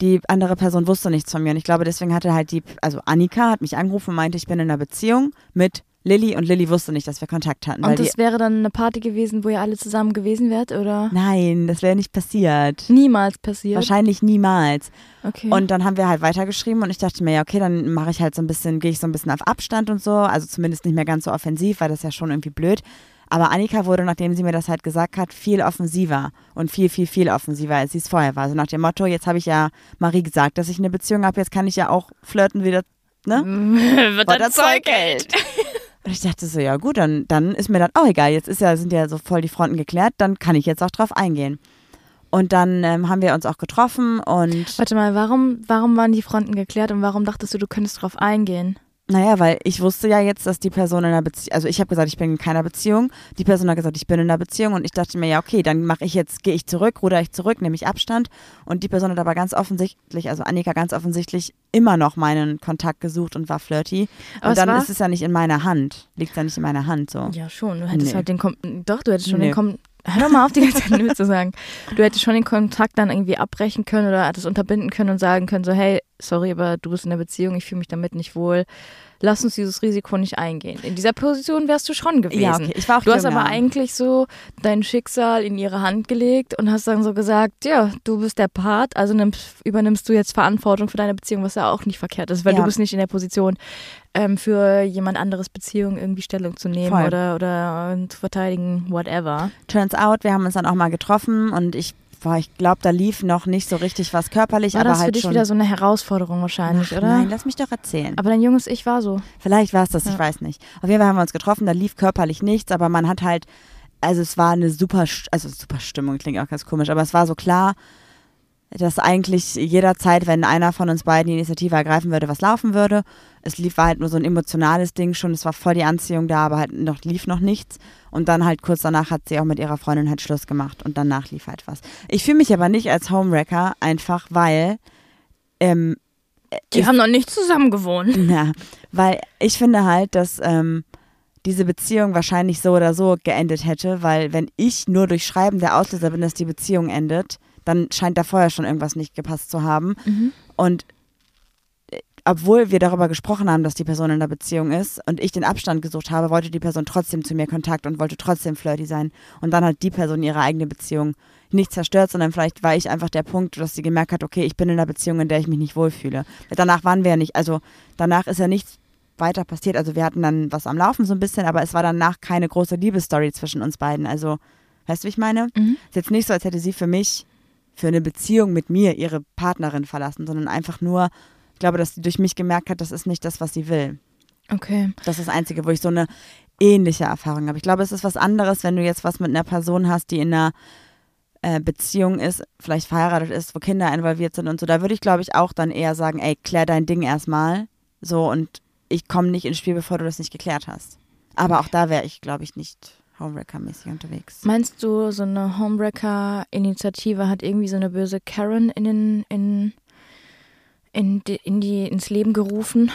Die andere Person wusste nichts von mir. Und ich glaube, deswegen hatte halt die, also Annika hat mich angerufen und meinte, ich bin in einer Beziehung mit Lilly und Lilly wusste nicht, dass wir Kontakt hatten.
Und das wäre dann eine Party gewesen, wo ihr alle zusammen gewesen wärt, oder?
nein, das wäre nicht passiert.
Niemals passiert.
Wahrscheinlich niemals.
Okay.
Und dann haben wir halt weitergeschrieben und ich dachte mir, ja, okay, dann mache ich halt so ein bisschen, gehe ich so ein bisschen auf Abstand und so, also zumindest nicht mehr ganz so offensiv, weil das ja schon irgendwie blöd. Aber Annika wurde, nachdem sie mir das halt gesagt hat, viel offensiver und viel, viel, viel offensiver, als sie es vorher war. Also nach dem Motto, jetzt habe ich ja Marie gesagt, dass ich eine Beziehung habe, jetzt kann ich ja auch flirten wieder, ne?
Wird
das Zeug hält. Und ich dachte so, ja gut, dann, dann ist mir das auch egal. Jetzt ist ja, sind ja so voll die Fronten geklärt, dann kann ich jetzt auch drauf eingehen. Und dann ähm, haben wir uns auch getroffen und.
Warte mal, warum, warum waren die Fronten geklärt und warum dachtest du, du könntest drauf eingehen?
Naja, weil ich wusste ja jetzt, dass die Person in einer Beziehung, also ich habe gesagt, ich bin in keiner Beziehung. Die Person hat gesagt, ich bin in einer Beziehung und ich dachte mir, ja, okay, dann mache ich jetzt, gehe ich zurück, ruder ich zurück, nehme ich Abstand. Und die Person hat aber ganz offensichtlich, also Annika ganz offensichtlich immer noch meinen Kontakt gesucht und war flirty.
Aber
und dann ist es ja nicht in meiner Hand. Liegt ja nicht in meiner Hand so.
Ja, schon. Du hättest
Nee.
halt den Kom Doch, du hättest schon
Nee.
den Kom Hör doch mal auf, die ganze Zeit Nö zu sagen. Du hättest schon den Kontakt dann irgendwie abbrechen können oder das unterbinden können und sagen können, so, hey, sorry, aber du bist in der Beziehung, ich fühle mich damit nicht wohl. Lass uns dieses Risiko nicht eingehen. In dieser Position wärst du schon gewesen.
Ja, okay. Ich war auch
Du hast aber eigentlich so dein Schicksal in ihre Hand gelegt und hast dann so gesagt, ja, du bist der Part, also nimmst, übernimmst du jetzt Verantwortung für deine Beziehung, was ja auch nicht verkehrt ist, weil
Ja.
du bist nicht in der Position, ähm, für jemand anderes Beziehung irgendwie Stellung zu nehmen
Voll.
oder, oder äh, zu verteidigen, whatever.
Turns out, wir haben uns dann auch mal getroffen und ich, boah, ich glaube, da lief noch nicht so richtig was körperlich,
War
aber
das
halt
für dich
schon.
wieder so eine Herausforderung wahrscheinlich,
Ach,
oder?
Nein, lass mich doch erzählen.
aber dein junges Ich war so.
Vielleicht war es das,
Ja.
ich weiß nicht. Auf jeden Fall haben wir uns getroffen, da lief körperlich nichts, aber man hat halt, also es war eine super, also super Stimmung, klingt auch ganz komisch, aber es war so klar, dass eigentlich jederzeit, wenn einer von uns beiden die Initiative ergreifen würde, was laufen würde. Es lief war halt nur so ein emotionales Ding schon, es war voll die Anziehung da, aber halt noch lief noch nichts. Und dann halt kurz danach hat sie auch mit ihrer Freundin halt Schluss gemacht und danach lief halt was. Ich fühle mich aber nicht als Homewrecker, einfach weil ähm,
Die
ich-
haben noch nicht zusammen gewohnt.
ja, weil ich finde halt, dass ähm, diese Beziehung wahrscheinlich so oder so geendet hätte, weil wenn ich nur durch Schreiben der Auslöser bin, dass die Beziehung endet, dann scheint da vorher schon irgendwas nicht gepasst zu haben.
Mhm.
Und äh, obwohl wir darüber gesprochen haben, dass die Person in der Beziehung ist und ich den Abstand gesucht habe, wollte die Person trotzdem zu mir Kontakt und wollte trotzdem flirty sein. Und dann hat die Person ihre eigene Beziehung nicht zerstört, sondern vielleicht war ich einfach der Punkt, dass sie gemerkt hat, okay, ich bin in einer Beziehung, in der ich mich nicht wohlfühle. Danach waren wir ja nicht, also danach ist ja nichts weiter passiert. Also wir hatten dann was am Laufen so ein bisschen, aber es war danach keine große Liebesstory zwischen uns beiden. Also, weißt du, wie ich meine?
Mhm.
ist jetzt nicht so, als hätte sie für mich, für eine Beziehung mit mir, ihre Partnerin verlassen, sondern einfach nur, ich glaube, dass sie durch mich gemerkt hat, das ist nicht das, was sie will.
Okay.
Das ist das Einzige, wo ich so eine ähnliche Erfahrung habe. Ich glaube, es ist was anderes, wenn du jetzt was mit einer Person hast, die in einer äh, Beziehung ist, vielleicht verheiratet ist, wo Kinder involviert sind und so. Da würde ich, glaube ich, auch dann eher sagen, ey, klär dein Ding erstmal. So und ich komme nicht ins Spiel, bevor du das nicht geklärt hast. Aber auch da wäre ich, glaube ich, nicht Homewrecker-mäßig unterwegs.
Meinst du, so eine Homewrecker-Initiative hat irgendwie so eine böse Karen in, den, in, in, die, in die, ins Leben gerufen?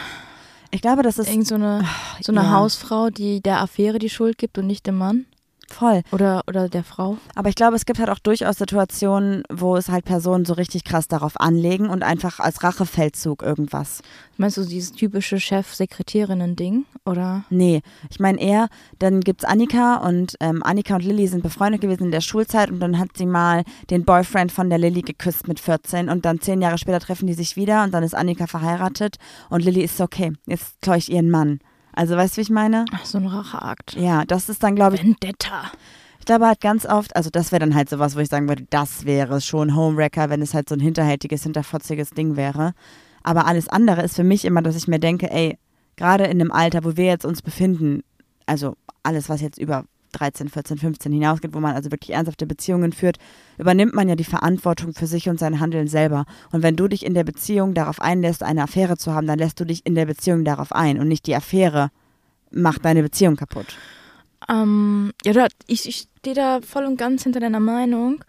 Ich glaube, das ist
Irgend so eine, so eine
ja.
Hausfrau, die der Affäre die Schuld gibt und nicht dem Mann?
Voll.
Oder, oder der Frau?
Aber ich glaube, es gibt halt auch durchaus Situationen, wo es halt Personen so richtig krass darauf anlegen und einfach als Rachefeldzug irgendwas.
Meinst du dieses typische Chef-Sekretärinnen-Ding? Oder?
Nee, ich meine eher, dann gibt's Annika und ähm, Annika und Lilly sind befreundet gewesen in der Schulzeit und dann hat sie mal den Boyfriend von der Lilly geküsst mit 14 und dann zehn Jahre später treffen die sich wieder und dann ist Annika verheiratet und Lilly ist okay, jetzt klau ich ihren Mann. Also weißt du, wie ich meine?
Ach, so ein Racheakt.
Ja, das ist dann, glaube ich,
Vendetta.
Ich glaube halt ganz oft, also das wäre dann halt sowas, wo ich sagen würde, das wäre schon Homewrecker, wenn es halt so ein hinterhältiges, hinterfotziges Ding wäre. Aber alles andere ist für mich immer, dass ich mir denke, ey, gerade in dem Alter, wo wir jetzt uns befinden, also alles, was jetzt über 13, 14, 15 hinausgeht, wo man also wirklich ernsthafte Beziehungen führt, übernimmt man ja die Verantwortung für sich und sein Handeln selber. Und wenn du dich in der Beziehung darauf einlässt, eine Affäre zu haben, dann lässt du dich in der Beziehung darauf ein und nicht die Affäre macht deine Beziehung kaputt.
Ähm, ja, da, ich, ich stehe da voll und ganz hinter deiner Meinung.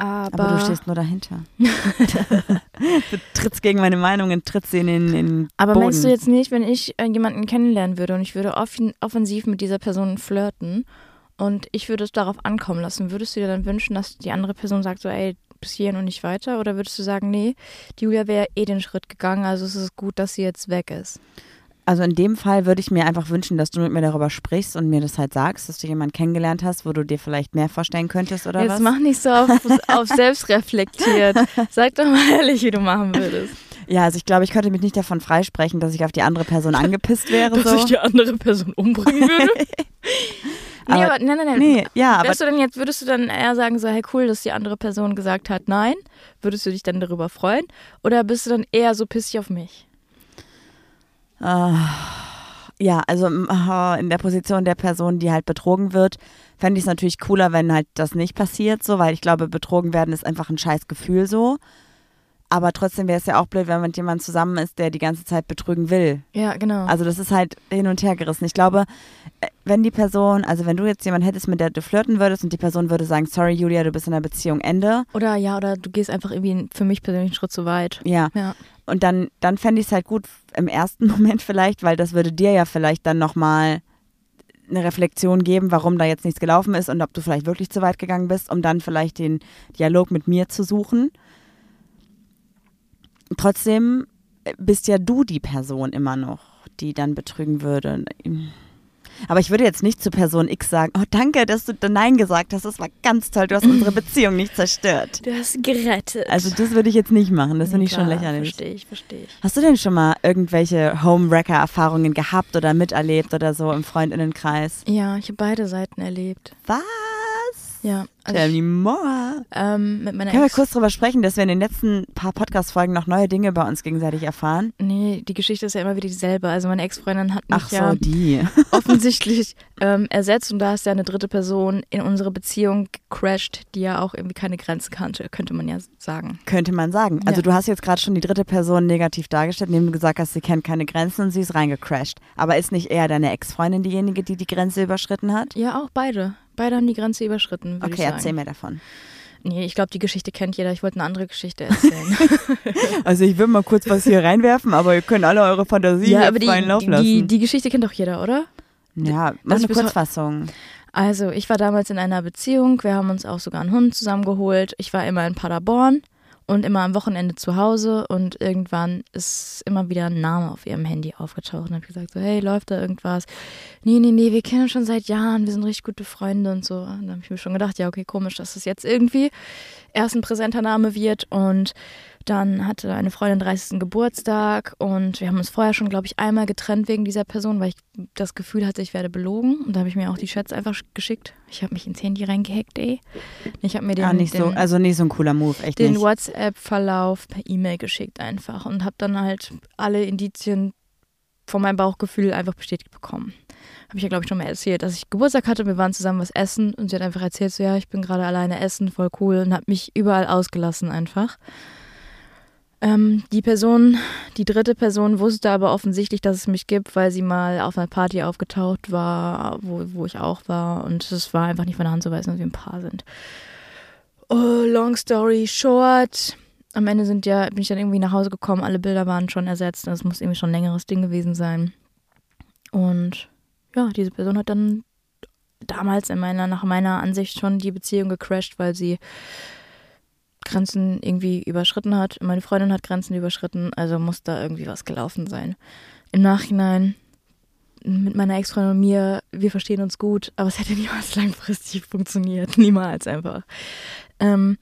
Aber,
Aber du stehst nur dahinter. du trittst gegen meine Meinung und trittst sie in den, in den
Aber
Boden.
meinst du jetzt nicht, wenn ich äh, jemanden kennenlernen würde und ich würde offen, offensiv mit dieser Person flirten und ich würde es darauf ankommen lassen, würdest du dir dann wünschen, dass die andere Person sagt so, ey, bis hierhin und nicht weiter? Oder würdest du sagen, nee, die Julia wäre eh den Schritt gegangen, also es ist gut, dass sie jetzt weg ist?
Also in dem Fall würde ich mir einfach wünschen, dass du mit mir darüber sprichst und mir das halt sagst, dass du jemanden kennengelernt hast, wo du dir vielleicht mehr vorstellen könntest oder
jetzt
was?
mach nicht so auf, auf selbstreflektiert. Sag doch mal ehrlich, wie du machen würdest.
Ja, also ich glaube, ich könnte mich nicht davon freisprechen, dass ich auf die andere Person angepisst wäre.
Dass
so.
ich die andere Person umbringen würde? nee,
Aber-
aber, nein, nein, nein.
nee, ja, aber
du denn jetzt, würdest du dann eher sagen, so, hey cool, dass die andere Person gesagt hat, nein? Würdest du dich dann darüber freuen? Oder bist du dann eher so pissig auf mich?
Ah, ja, also in der Position der Person, die halt betrogen wird, fände ich es natürlich cooler, wenn halt das nicht passiert, so, weil ich glaube, betrogen werden ist einfach ein scheiß Gefühl so. Aber trotzdem wäre es ja auch blöd, wenn man mit jemandem zusammen ist, der die ganze Zeit betrügen will.
Ja, genau.
Also das ist halt hin und her gerissen. Ich glaube, äh, wenn die Person, also wenn du jetzt jemanden hättest, mit der du flirten würdest und die Person würde sagen, sorry Julia, du bist in der Beziehung, Ende.
Oder ja, oder du gehst einfach irgendwie für mich persönlich einen Schritt zu weit.
Ja.
Ja.
Und dann, dann fände ich es halt gut im ersten Moment vielleicht, weil das würde dir ja vielleicht dann nochmal eine Reflexion geben, warum da jetzt nichts gelaufen ist und ob du vielleicht wirklich zu weit gegangen bist, um dann vielleicht den Dialog mit mir zu suchen. Trotzdem bist ja du die Person immer noch, die dann betrügen würde. Aber ich würde jetzt nicht zu Person X sagen, oh danke, dass du Nein gesagt hast, das war ganz toll, du hast unsere Beziehung nicht zerstört.
Du hast gerettet.
Also das würde ich jetzt nicht machen, das finde ich schon lächerlich.
Verstehe ich, verstehe ich.
Hast du denn schon mal irgendwelche Homewrecker-Erfahrungen gehabt oder miterlebt oder so im Freundinnenkreis?
Ja, ich habe beide Seiten erlebt.
Was?
Ja. Also
me more.
ähm, mit meiner
Können wir
Ex
kurz drüber sprechen, dass wir in den letzten paar Podcast-Folgen noch neue Dinge bei uns gegenseitig erfahren?
Nee, die Geschichte ist ja immer wieder dieselbe. Also meine Ex-Freundin hat mich
Ach so,
ja
die.
offensichtlich ähm, ersetzt und da ist ja eine dritte Person in unsere Beziehung gecrashed, die ja auch irgendwie keine Grenzen kannte, könnte man ja sagen.
Könnte man sagen. Also
Ja.
du hast jetzt gerade schon die dritte Person negativ dargestellt, indem du gesagt hast, sie kennt keine Grenzen und sie ist reingecrashed. Aber ist nicht eher deine Ex-Freundin diejenige, die die Grenze überschritten hat?
Ja, auch beide. Beide haben die Grenze überschritten,
Okay, erzähl mir davon.
Nee, ich glaube, die Geschichte kennt jeder. Ich wollte eine andere Geschichte erzählen.
Also ich will mal kurz was hier reinwerfen, aber ihr könnt alle eure Fantasie
ja,
hier
aber die,
freien Lauf lassen.
die, die Geschichte kennt doch jeder, oder?
ja, mach eine Kurzfassung.
Also, ich war damals in einer Beziehung. Wir haben uns auch sogar einen Hund zusammengeholt. Ich war immer in Paderborn und immer am Wochenende zu Hause. Und irgendwann ist immer wieder ein Name auf ihrem Handy aufgetaucht. Und habe gesagt, so, hey, läuft da irgendwas? Nee, nee, nee, wir kennen uns schon seit Jahren. Wir sind richtig gute Freunde und so. Und da habe ich mir schon gedacht, ja, okay, komisch, dass das jetzt irgendwie erst ein präsenter Name wird. Und dann hatte eine Freundin 30. Geburtstag und wir haben uns vorher schon, glaube ich, einmal getrennt wegen dieser Person, weil ich das Gefühl hatte, ich werde belogen. Und da habe ich mir auch die Chats einfach geschickt. Ich habe mich ins Handy reingehackt, ey. Ich habe mir den,
ah, nicht
den,
so, also nicht so ein cooler Move, echt
den. WhatsApp-Verlauf per E-Mail geschickt einfach und habe dann halt alle Indizien von meinem Bauchgefühl einfach bestätigt bekommen. Habe ich ja, glaube ich, schon mal erzählt, dass ich Geburtstag hatte, wir waren zusammen was essen und sie hat einfach erzählt, so ja, ich bin gerade alleine essen, voll cool und hat mich überall ausgelassen einfach. Ähm, die Person, die dritte Person wusste aber offensichtlich, dass es mich gibt, weil sie mal auf einer Party aufgetaucht war, wo, wo ich auch war und es war einfach nicht von der Hand zu weisen, dass wir ein Paar sind. Oh, long story short. Am Ende sind ja, bin ich dann irgendwie nach Hause gekommen, alle Bilder waren schon ersetzt. Das muss irgendwie schon ein längeres Ding gewesen sein. Und ja, diese Person hat dann damals in meiner, nach meiner Ansicht schon die Beziehung gecrashed, weil sie Grenzen irgendwie überschritten hat. Meine Freundin hat Grenzen überschritten, also muss da irgendwie was gelaufen sein. Im Nachhinein mit meiner Ex-Freundin und mir, wir verstehen uns gut, aber es hätte niemals langfristig funktioniert. Niemals einfach. Ähm,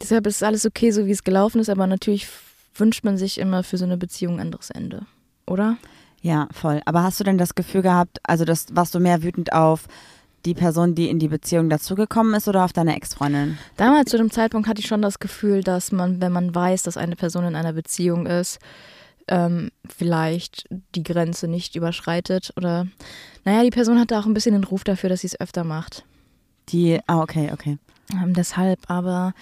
deshalb ist alles okay, so wie es gelaufen ist, aber natürlich wünscht man sich immer für so eine Beziehung ein anderes Ende, oder?
Ja, voll. Aber hast du denn das Gefühl gehabt, also das warst du mehr wütend auf die Person, die in die Beziehung dazugekommen ist oder auf deine Ex-Freundin?
Damals zu dem Zeitpunkt hatte ich schon das Gefühl, dass man, wenn man weiß, dass eine Person in einer Beziehung ist, ähm, vielleicht die Grenze nicht überschreitet oder, naja, die Person hatte auch ein bisschen den Ruf dafür, dass sie es öfter macht.
Die, ah, okay, okay.
Ähm, deshalb, aber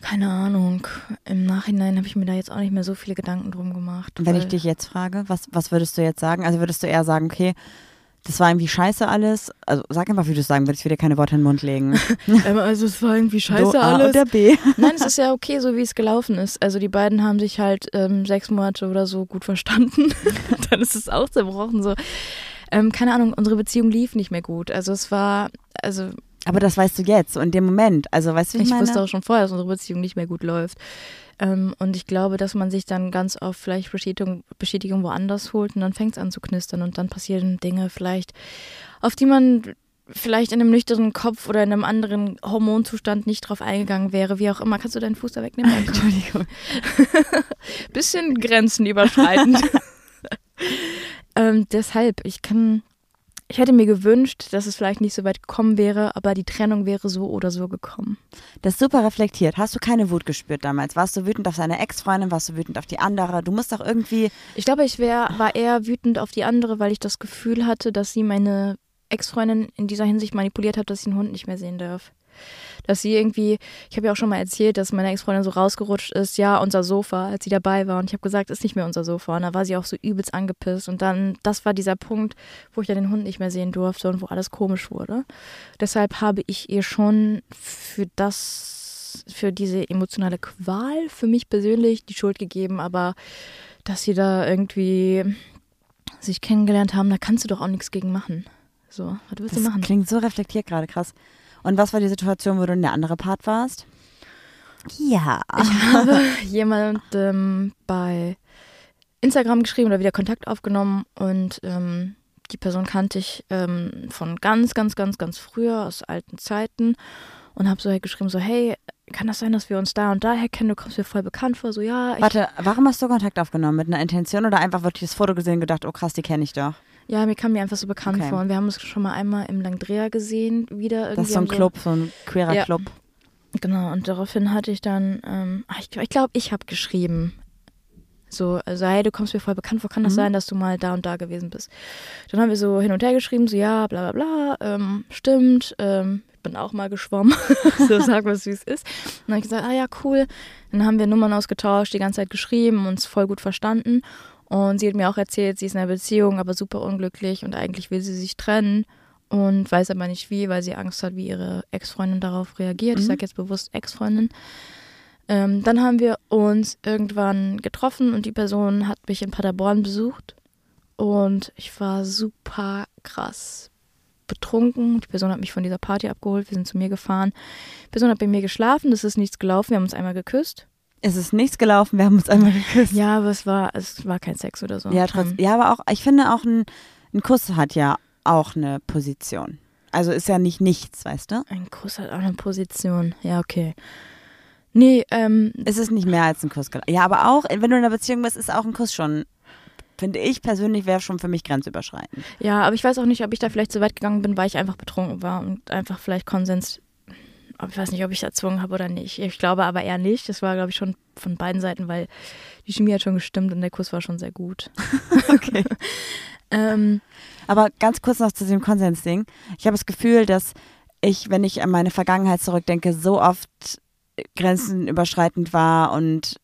keine Ahnung. Im Nachhinein habe ich mir da jetzt auch nicht mehr so viele Gedanken drum gemacht.
Wenn ich dich jetzt frage, was, was würdest du jetzt sagen? Also würdest du eher sagen, okay, das war irgendwie scheiße alles? Also sag einfach, wie du es sagen würdest, ich will dir keine Worte in den Mund legen.
Ähm, also es war irgendwie scheiße
A
alles.
oder B?
Nein, es ist ja okay, so wie es gelaufen ist. Also die beiden haben sich halt ähm, sechs Monate oder so gut verstanden. Dann ist es auch zerbrochen. So. Ähm, keine Ahnung, unsere Beziehung lief nicht mehr gut. Also es war, also
Aber das weißt du jetzt, so in dem Moment. Also weißt du, ich,
ich
meine?
wusste auch schon vorher, dass unsere Beziehung nicht mehr gut läuft. Ähm, und ich glaube, dass man sich dann ganz oft vielleicht Bestätigung, Bestätigung woanders holt und dann fängt es an zu knistern und dann passieren Dinge vielleicht, auf die man vielleicht in einem nüchternen Kopf oder in einem anderen Hormonzustand nicht drauf eingegangen wäre, wie auch immer. Kannst du deinen Fuß da wegnehmen?
Entschuldigung.
Bisschen Grenzen überschreitend. ähm, deshalb, ich kann, ich hätte mir gewünscht, dass es vielleicht nicht so weit gekommen wäre, aber die Trennung wäre so oder so gekommen.
Das ist super reflektiert. Hast du keine Wut gespürt damals? Warst du wütend auf seine Ex-Freundin? Warst du wütend auf die andere? Du musst doch irgendwie.
Ich glaube, ich wär, war eher wütend auf die andere, weil ich das Gefühl hatte, dass sie meine Ex-Freundin in dieser Hinsicht manipuliert hat, dass sie den Hund nicht mehr sehen darf dass sie irgendwie, ich habe ja auch schon mal erzählt, dass meine Ex-Freundin so rausgerutscht ist, ja, unser Sofa, als sie dabei war. Und ich habe gesagt, ist nicht mehr unser Sofa. Und da war sie auch so übelst angepisst. Und dann, das war dieser Punkt, wo ich dann den Hund nicht mehr sehen durfte und wo alles komisch wurde. Deshalb habe ich ihr schon für das, für diese emotionale Qual für mich persönlich die Schuld gegeben. Aber dass sie da irgendwie sich kennengelernt haben, da kannst du doch auch nichts gegen machen. So, was willst
das
du machen?
Klingt so reflektiert gerade, krass. Und was war die Situation, wo du in der andere Part warst?
Ja. Ich habe jemandem bei Instagram geschrieben oder wieder Kontakt aufgenommen und ähm, die Person kannte ich ähm, von ganz, ganz, ganz, ganz früher aus alten Zeiten und habe so halt geschrieben, so hey, kann das sein, dass wir uns da und daher kennen? Du kommst mir voll bekannt vor. So ja.
Warte, warum hast du Kontakt aufgenommen? Mit einer Intention oder einfach wirklich das Foto gesehen und gedacht, oh krass, die kenne ich doch?
Ja, mir kam mir einfach so bekannt okay. vor. Und wir haben uns schon mal einmal im Langdreher gesehen, wieder.
Das ist so ein Club, so ein queerer ja. Club.
Genau, und daraufhin hatte ich dann, ähm, ich glaube, ich, glaub, ich habe geschrieben. So, also, hey, du kommst mir voll bekannt vor, kann das mhm. sein, dass du mal da und da gewesen bist? Dann haben wir so hin und her geschrieben, so, ja, bla, bla, bla, ähm, stimmt, ähm, ich bin auch mal geschwommen, so sag was, wie es ist. Und dann habe ich gesagt, ah ja, cool. Dann haben wir Nummern ausgetauscht, die ganze Zeit geschrieben, uns voll gut verstanden. Und sie hat mir auch erzählt, sie ist in einer Beziehung, aber super unglücklich und eigentlich will sie sich trennen und weiß aber nicht wie, weil sie Angst hat, wie ihre Ex-Freundin darauf reagiert. Mhm. Ich sage jetzt bewusst Ex-Freundin. Ähm, dann haben wir uns irgendwann getroffen und die Person hat mich in Paderborn besucht und ich war super krass betrunken. Die Person hat mich von dieser Party abgeholt, wir sind zu mir gefahren. Die Person hat bei mir geschlafen, das ist nichts gelaufen, wir haben uns einmal geküsst.
Es ist nichts gelaufen, wir haben uns einmal geküsst.
Ja, aber es war, es war kein Sex oder so.
Ja, trotz, ja aber auch, ich finde auch ein, ein Kuss hat ja auch eine Position. Also ist ja nicht nichts, weißt du?
Ein Kuss hat auch eine Position. Ja, okay. Nee, ähm.
Es ist nicht mehr als ein Kuss. Ja, aber auch, wenn du in einer Beziehung bist, ist auch ein Kuss schon, finde ich persönlich, wäre schon für mich grenzüberschreitend.
Ja, aber ich weiß auch nicht, ob ich da vielleicht so weit gegangen bin, weil ich einfach betrunken war und einfach vielleicht Konsens ich weiß nicht, ob ich erzwungen habe oder nicht. Ich glaube aber eher nicht. Das war, glaube ich, schon von beiden Seiten, weil die Chemie hat schon gestimmt und der Kurs war schon sehr gut.
okay. ähm, aber ganz kurz noch zu dem Konsensding. Ich habe das Gefühl, dass ich, wenn ich an meine Vergangenheit zurückdenke, so oft grenzenüberschreitend war und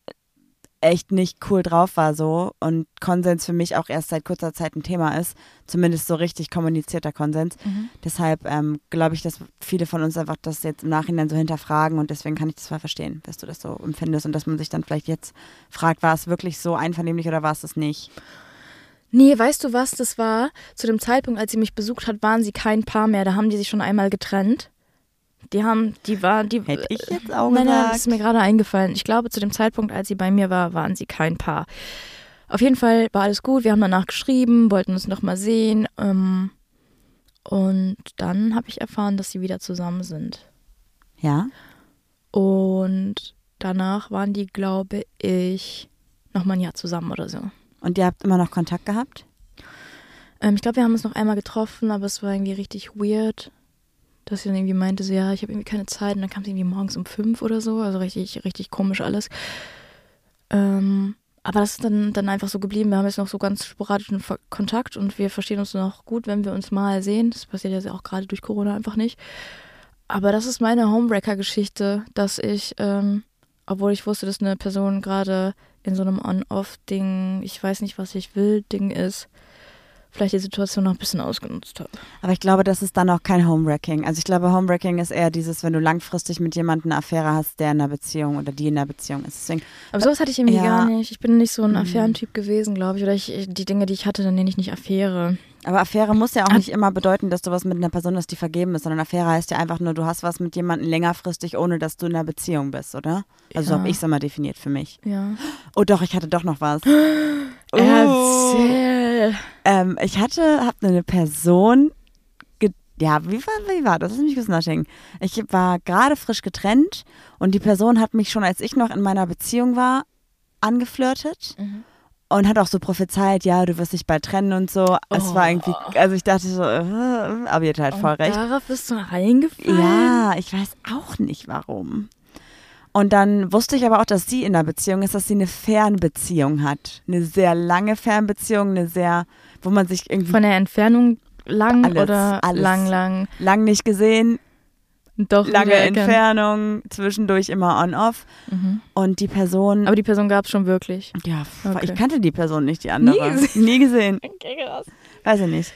echt nicht cool drauf war so und Konsens für mich auch erst seit kurzer Zeit ein Thema ist, zumindest so richtig kommunizierter Konsens. Mhm. Deshalb ähm, glaube ich, dass viele von uns einfach das jetzt im Nachhinein so hinterfragen und deswegen kann ich das zwar verstehen, dass du das so empfindest und dass man sich dann vielleicht jetzt fragt, war es wirklich so einvernehmlich oder war es das nicht?
Nee, weißt du was, das war zu dem Zeitpunkt, als sie mich besucht hat, waren sie kein Paar mehr, da haben die sich schon einmal getrennt. Die haben, die war, die.
Hätte ich jetzt auch
nein,
gesagt.
Nein, das ist mir gerade eingefallen. Ich glaube, zu dem Zeitpunkt, als sie bei mir war, waren sie kein Paar. Auf jeden Fall war alles gut. Wir haben danach geschrieben, wollten uns nochmal sehen. Ähm, und dann habe ich erfahren, dass sie wieder zusammen sind.
Ja.
Und danach waren die, glaube ich, nochmal ein Jahr zusammen oder so.
Und ihr habt immer noch Kontakt gehabt?
Ähm, ich glaube, wir haben uns noch einmal getroffen, aber es war irgendwie richtig weird dass sie dann irgendwie meinte, so, ja, ich habe irgendwie keine Zeit. Und dann kam sie irgendwie morgens um fünf oder so. Also richtig, richtig komisch alles. Ähm, aber das ist dann, dann einfach so geblieben. Wir haben jetzt noch so ganz sporadischen Kontakt und wir verstehen uns noch gut, wenn wir uns mal sehen. Das passiert ja auch gerade durch Corona einfach nicht. Aber das ist meine Homebreaker-Geschichte, dass ich, ähm, obwohl ich wusste, dass eine Person gerade in so einem On-Off-Ding, ich weiß nicht, was ich will, Ding ist, vielleicht die Situation noch ein bisschen ausgenutzt habe.
Aber ich glaube, das ist dann auch kein Homewrecking. Also ich glaube, Homewrecking ist eher dieses, wenn du langfristig mit jemandem eine Affäre hast, der in einer Beziehung oder die in einer Beziehung ist. Deswegen,
Aber sowas hatte ich irgendwie ja. gar nicht. Ich bin nicht so ein mhm. Affärentyp gewesen, glaube ich. Oder ich, die Dinge, die ich hatte, dann nenne ich nicht Affäre.
Aber Affäre muss ja auch nicht immer bedeuten, dass du was mit einer Person hast, die vergeben ist, sondern Affäre heißt ja einfach nur, du hast was mit jemandem längerfristig, ohne dass du in einer Beziehung bist, oder? Also ja. so habe ich es immer definiert für mich.
Ja.
Oh doch, ich hatte doch noch was.
Erzähl.
Ähm, ich hatte, habe eine Person, ja, wie war, wie war das? Lass mich kurz nachdenken. Ich war gerade frisch getrennt und die Person hat mich schon, als ich noch in meiner Beziehung war, angeflirtet. Mhm. und hat auch so prophezeit, ja, du wirst dich bald trennen und so. Es war irgendwie, also ich dachte so, äh, aber ihr hat halt voll recht.
Darauf bist du reingefallen.
Ja, ich weiß auch nicht warum. Und dann wusste ich aber auch, dass sie in einer Beziehung ist, dass sie eine Fernbeziehung hat. Eine sehr lange Fernbeziehung, eine sehr, wo man sich irgendwie
Von der Entfernung lang
Alles,
oder
alles.
lang, lang.
lang nicht gesehen,
Doch
lange. Entfernung, zwischendurch immer on-off.
Mhm.
Und die Person,
Aber die Person gab es schon wirklich.
ja,
Okay.
ich kannte die Person nicht, die andere.
gesehen.
Nie gesehen.
Okay, krass.
Weiß ich nicht.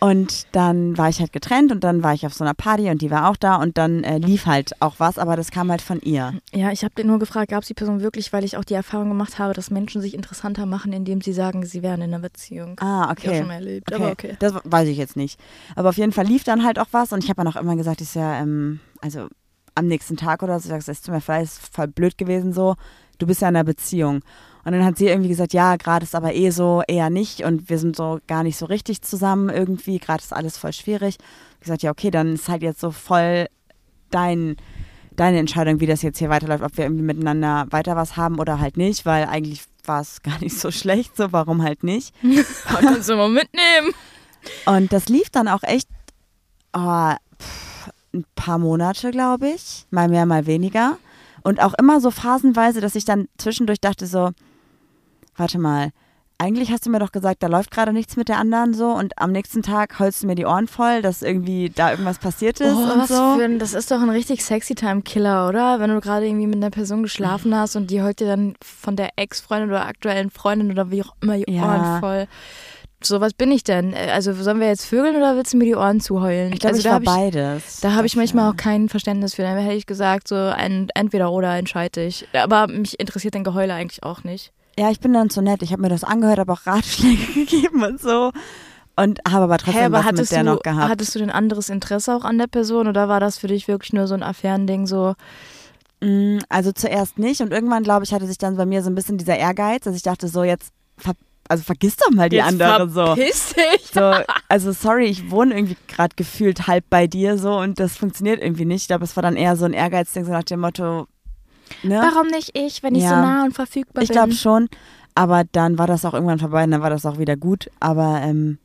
Und dann war ich halt getrennt und dann war ich auf so einer Party und die war auch da und dann äh, lief halt auch was, aber das kam halt von ihr.
Ja, ich habe den nur gefragt, gab es die Person wirklich, weil ich auch die Erfahrung gemacht habe, dass Menschen sich interessanter machen, indem sie sagen, sie wären in einer Beziehung.
Ah,
Hab ich
okay.
schon mal erlebt, aber okay.
Das weiß ich jetzt nicht. Aber auf jeden Fall lief dann halt auch was und ich habe dann auch immer gesagt, ist ja, ähm, also am nächsten Tag oder so, ich sag, es tut mir leid, ist voll blöd gewesen so, du bist ja in einer Beziehung. Und dann hat sie irgendwie gesagt, ja, gerade ist aber eh so, eher nicht und wir sind so gar nicht so richtig zusammen irgendwie, gerade ist alles voll schwierig. Ich gesagt, ja, okay, dann ist halt jetzt so voll dein, deine Entscheidung, wie das jetzt hier weiterläuft, ob wir irgendwie miteinander weiter was haben oder halt nicht, weil eigentlich war es gar nicht so schlecht, so warum halt nicht.
Kannst du mal mitnehmen.
Und das lief dann auch echt oh, pff, ein paar Monate, glaube ich. Mal mehr, mal weniger. Und auch immer so phasenweise, dass ich dann zwischendurch dachte so, warte mal, eigentlich hast du mir doch gesagt, da läuft gerade nichts mit der anderen so und am nächsten Tag holst du mir die Ohren voll, dass irgendwie da irgendwas passiert ist
Oh,
und
was
so.
für ein, das ist doch ein richtig sexy Time Killer, oder? Wenn du gerade irgendwie mit einer Person geschlafen hast und die heult dir dann von der Ex-Freundin oder aktuellen Freundin oder wie auch immer die
Ja.
Ohren voll. So was bin ich denn? Äh, Also sollen wir jetzt vögeln oder willst du mir die Ohren zuheulen?
ich glaube,
also,
ich
da
war beides.
Da habe ich manchmal auch kein Verständnis für. Dann hätte ich gesagt, so ein entweder oder entscheide ich. Aber mich interessiert dein Geheule eigentlich auch nicht.
Ja, ich bin dann so nett. Ich habe mir das angehört, habe auch Ratschläge gegeben und so. Und habe aber trotzdem
Hä, aber
was mit der
du,
noch gehabt.
hattest du denn anderes Interesse auch an der Person oder war das für dich wirklich nur so ein Affärending, so
Mm, Also zuerst nicht und irgendwann, glaube ich, hatte sich dann bei mir so ein bisschen dieser Ehrgeiz, dass ich dachte, so jetzt, ver also vergiss doch mal die
Jetzt
andere so.
dich.
so. Also sorry, ich wohne irgendwie gerade gefühlt halb bei dir so und das funktioniert irgendwie nicht. Ich glaube, es war dann eher so ein Ehrgeizding, so nach dem Motto, ne?
Warum nicht ich, wenn ich so
Ja.
nah und verfügbar
Ich
bin?
glaube schon, aber dann war das auch irgendwann vorbei und dann war das auch wieder gut. Aber ähm,